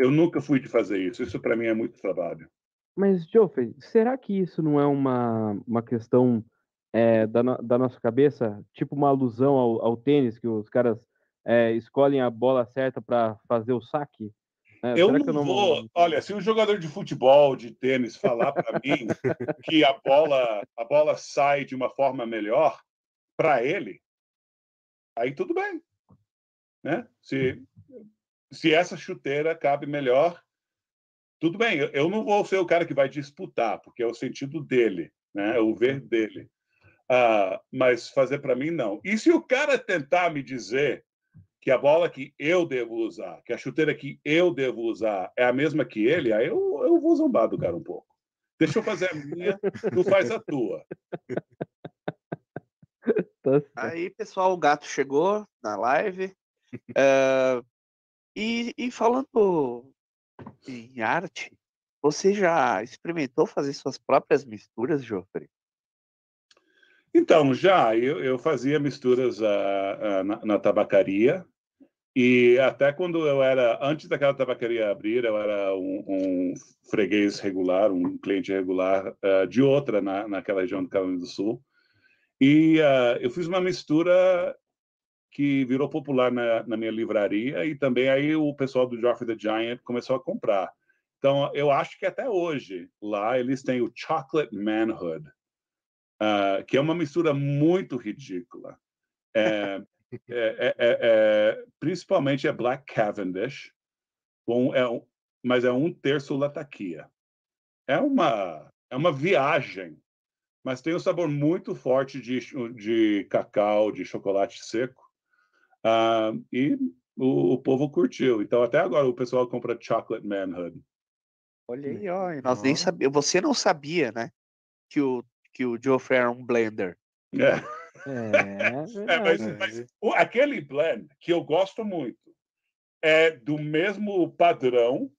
Eu nunca fui de fazer isso. Isso para mim é muito trabalho. Mas, Joffrey, será que isso não é uma, uma questão é, da, da nossa cabeça? Tipo uma alusão ao, ao tênis, que os caras é, escolhem a bola certa para fazer o saque? É, eu, não eu, não vou. Olha, se um jogador de futebol, de tênis, falar para mim que a bola, a bola sai de uma forma melhor para ele, aí tudo bem, né? Se se essa chuteira cabe melhor, tudo bem. Eu não vou ser o cara que vai disputar, porque é o sentido dele, né? É o ver dele. Ah, mas fazer para mim, não. E se o cara tentar me dizer que a bola que eu devo usar, que a chuteira que eu devo usar é a mesma que ele, aí eu, eu vou zombar do cara um pouco. Deixa eu fazer a minha, tu faz a tua. Tá aí, pessoal, o gato chegou na live. Uh, E, e falando em arte, você já experimentou fazer suas próprias misturas, Joffrey? Então, já. Eu, eu fazia misturas uh, uh, na, na, tabacaria. E até quando eu era, antes daquela tabacaria abrir, eu era um, um freguês regular, um cliente regular uh, de outra na, naquela região do Carolina do Sul. E uh, eu fiz uma mistura que virou popular na, na, minha livraria e também aí o pessoal do Geoffrey the Giant começou a comprar. Então, eu acho que até hoje lá eles têm o Chocolate Manhood, uh, que é uma mistura muito ridícula. É, é, é, é, é, principalmente é Black Cavendish, é um, mas é um terço lataquia. É uma, é uma viagem, mas tem um sabor muito forte de, de cacau, de chocolate seco, uh, e o, o, povo curtiu. Então, até agora, o pessoal compra Chocolate Manhood. Olha aí, ó, nós nem sabíamos. Você não sabia, né? Que o, que o Geoffrey era um blender. É. É, é mas, mas aquele blend que eu gosto muito é do mesmo padrão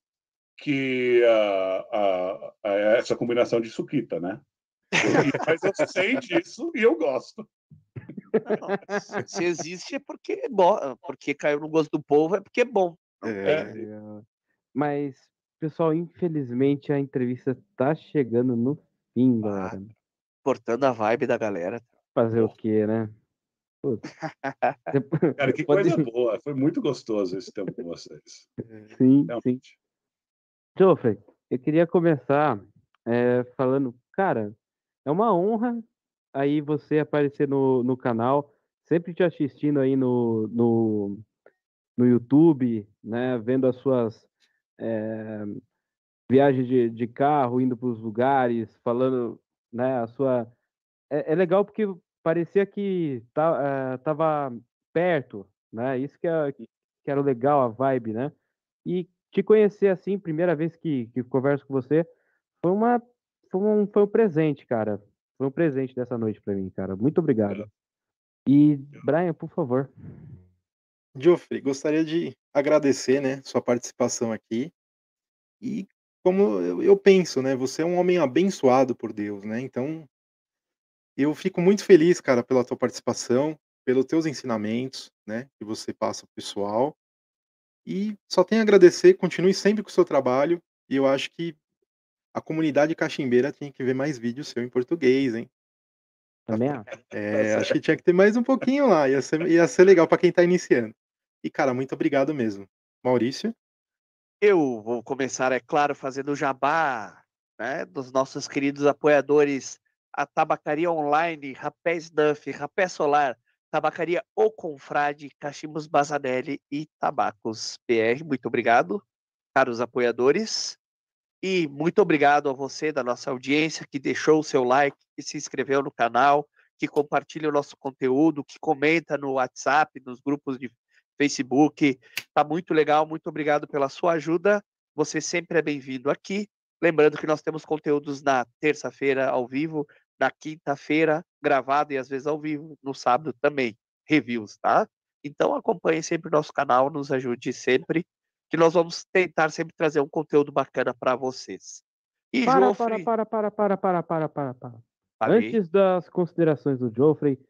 que uh, uh, uh, essa combinação de suquita, né? mas eu sei disso e eu gosto. Não, se existe é porque é bom, porque caiu no gosto do povo é porque é bom. É. Mas, pessoal, infelizmente a entrevista tá chegando no fim, galera. Cortando a vibe da galera. Fazer o quê, né? Cara, que Pode... coisa boa. Foi muito gostoso esse tempo com vocês. Sim, Realmente. sim. Joffrey, eu queria começar é, falando, cara, é uma honra aí você aparecer no, no canal, sempre te assistindo aí no, no, no YouTube, né, vendo as suas é, viagens de, de carro, indo para os lugares, falando, né, a sua é, é legal porque parecia que tá, uh, tava perto, né? Isso que, é, que era legal, a vibe, né? E te conhecer assim, primeira vez que, que converso com você, foi uma foi um, foi um presente, cara. Foi um presente dessa noite para mim, cara. Muito obrigado. E Brian, por favor. Geoffrey, gostaria de agradecer, né, sua participação aqui. E como eu penso, né, você é um homem abençoado por Deus, né? Então, eu fico muito feliz, cara, pela tua participação, pelos teus ensinamentos, né, que você passa pro pessoal. E só tenho a agradecer, continue sempre com o seu trabalho, e eu acho que a comunidade cachimbeira tinha que ver mais vídeos seu em português, hein. Também acho. É, acho que tinha que ter mais um pouquinho lá, ia ser, ia ser legal para quem tá iniciando. E, cara, muito obrigado mesmo. Maurício? Eu vou começar, é claro, fazendo o jabá, né, dos nossos queridos apoiadores a tabacaria online Rapés Duff, Rapé Solar, Tabacaria O Confrade, Cachimbos Bazanelli e Tabacos PR. Muito obrigado, caros apoiadores. E muito obrigado a você da nossa audiência que deixou o seu like, que se inscreveu no canal, que compartilha o nosso conteúdo, que comenta no WhatsApp, nos grupos de Facebook. Tá muito legal, muito obrigado pela sua ajuda. Você sempre é bem-vindo aqui. Lembrando que nós temos conteúdos na terça-feira ao vivo, na quinta-feira, gravado e às vezes ao vivo, no sábado também, reviews, tá? Então acompanhe sempre o nosso canal, nos ajude sempre, que nós vamos tentar sempre trazer um conteúdo bacana para vocês. E para, Joffrey... para, para, para, para, para, para, para, para. Antes das considerações do Geoffrey,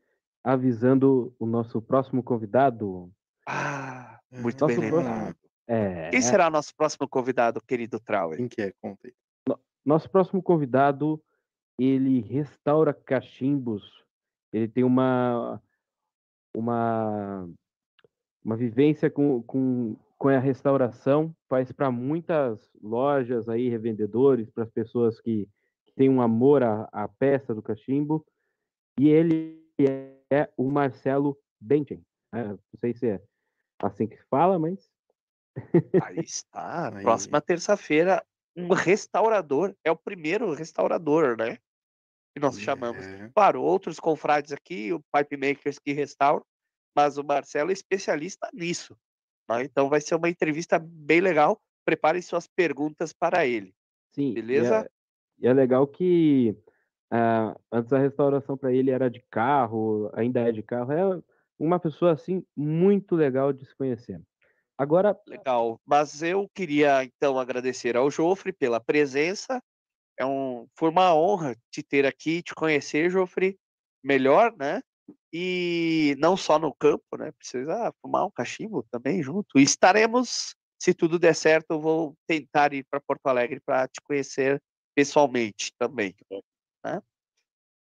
avisando o nosso próximo convidado. Ah, muito nosso bem lembrado. É... Quem será o nosso próximo convidado, querido Trauer? Quem que é? Conta aí. Nosso próximo convidado ele restaura cachimbos, ele tem uma uma uma vivência com, com, com a restauração, faz para muitas lojas aí, revendedores, para as pessoas que, que têm um amor à, à peça do cachimbo, e ele é o Marcelo Bentin. É, não sei se é assim que se fala, mas. Aí está. Próxima terça-feira, um restaurador, é o primeiro restaurador, né? Que nós chamamos. É. Claro, outros confrades aqui, o Pipe Makers que restauram, mas o Marcelo é especialista nisso. Né? Então vai ser uma entrevista bem legal. Preparem suas perguntas para ele. Sim. Beleza? E é, e é legal que uh, antes a restauração para ele era de carro, ainda é de carro. É uma pessoa assim muito legal de se conhecer. Agora. Legal. Mas eu queria então agradecer ao Jofre pela presença. É um, foi uma honra te ter aqui, te conhecer, Jofre, melhor, né? E não só no campo, né? Precisa fumar um cachimbo também junto. E estaremos, se tudo der certo, eu vou tentar ir para Porto Alegre para te conhecer pessoalmente também. Né?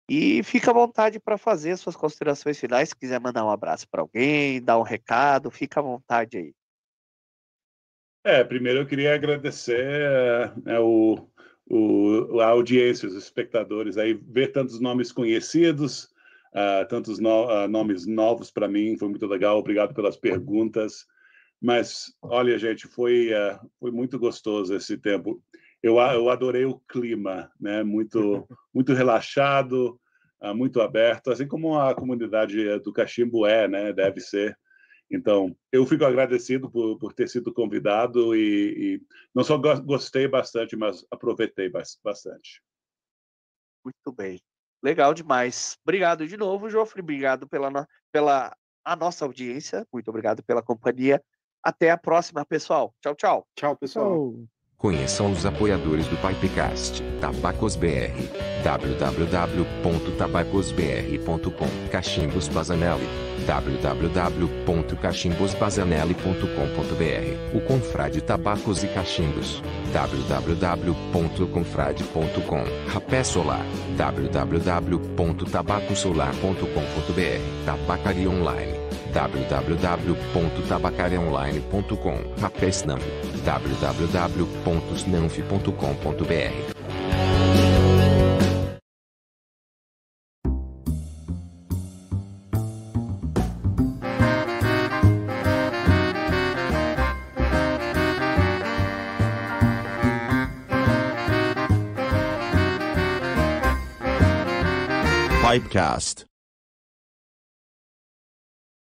E fica à vontade para fazer suas considerações finais. Se quiser mandar um abraço para alguém, dar um recado, fica à vontade aí. É, primeiro eu queria agradecer é, o, o, a audiência, os espectadores, aí ver tantos nomes conhecidos, uh, tantos no, uh, nomes novos para mim, foi muito legal. Obrigado pelas perguntas. Mas, olha, gente, foi, uh, foi muito gostoso esse tempo. Eu, eu adorei o clima, né? Muito, muito relaxado, muito aberto, assim como a comunidade do Cachimbo é, né? Deve ser. Então, eu fico agradecido por, por ter sido convidado e, e não só gostei bastante, mas aproveitei bastante. Muito bem. Legal demais. Obrigado de novo, Jofre. Obrigado pela, pela a nossa audiência. Muito obrigado pela companhia. Até a próxima, pessoal. Tchau, tchau. Tchau, pessoal. Tchau. Conheçam os apoiadores do Pipecast, Tabacos BR, www.tabacosbr.com, Cachimbos Bazanelli, www.cachimbosbazanelli.com.br, o Confrade Tabacos e Cachimbos, www.confrade.com, Rapé Solar, www.tabacosolar.com.br, Tabacaria Online. www.tabacariaonline.com Rapé Snamp www.snanf.com.br Pipecast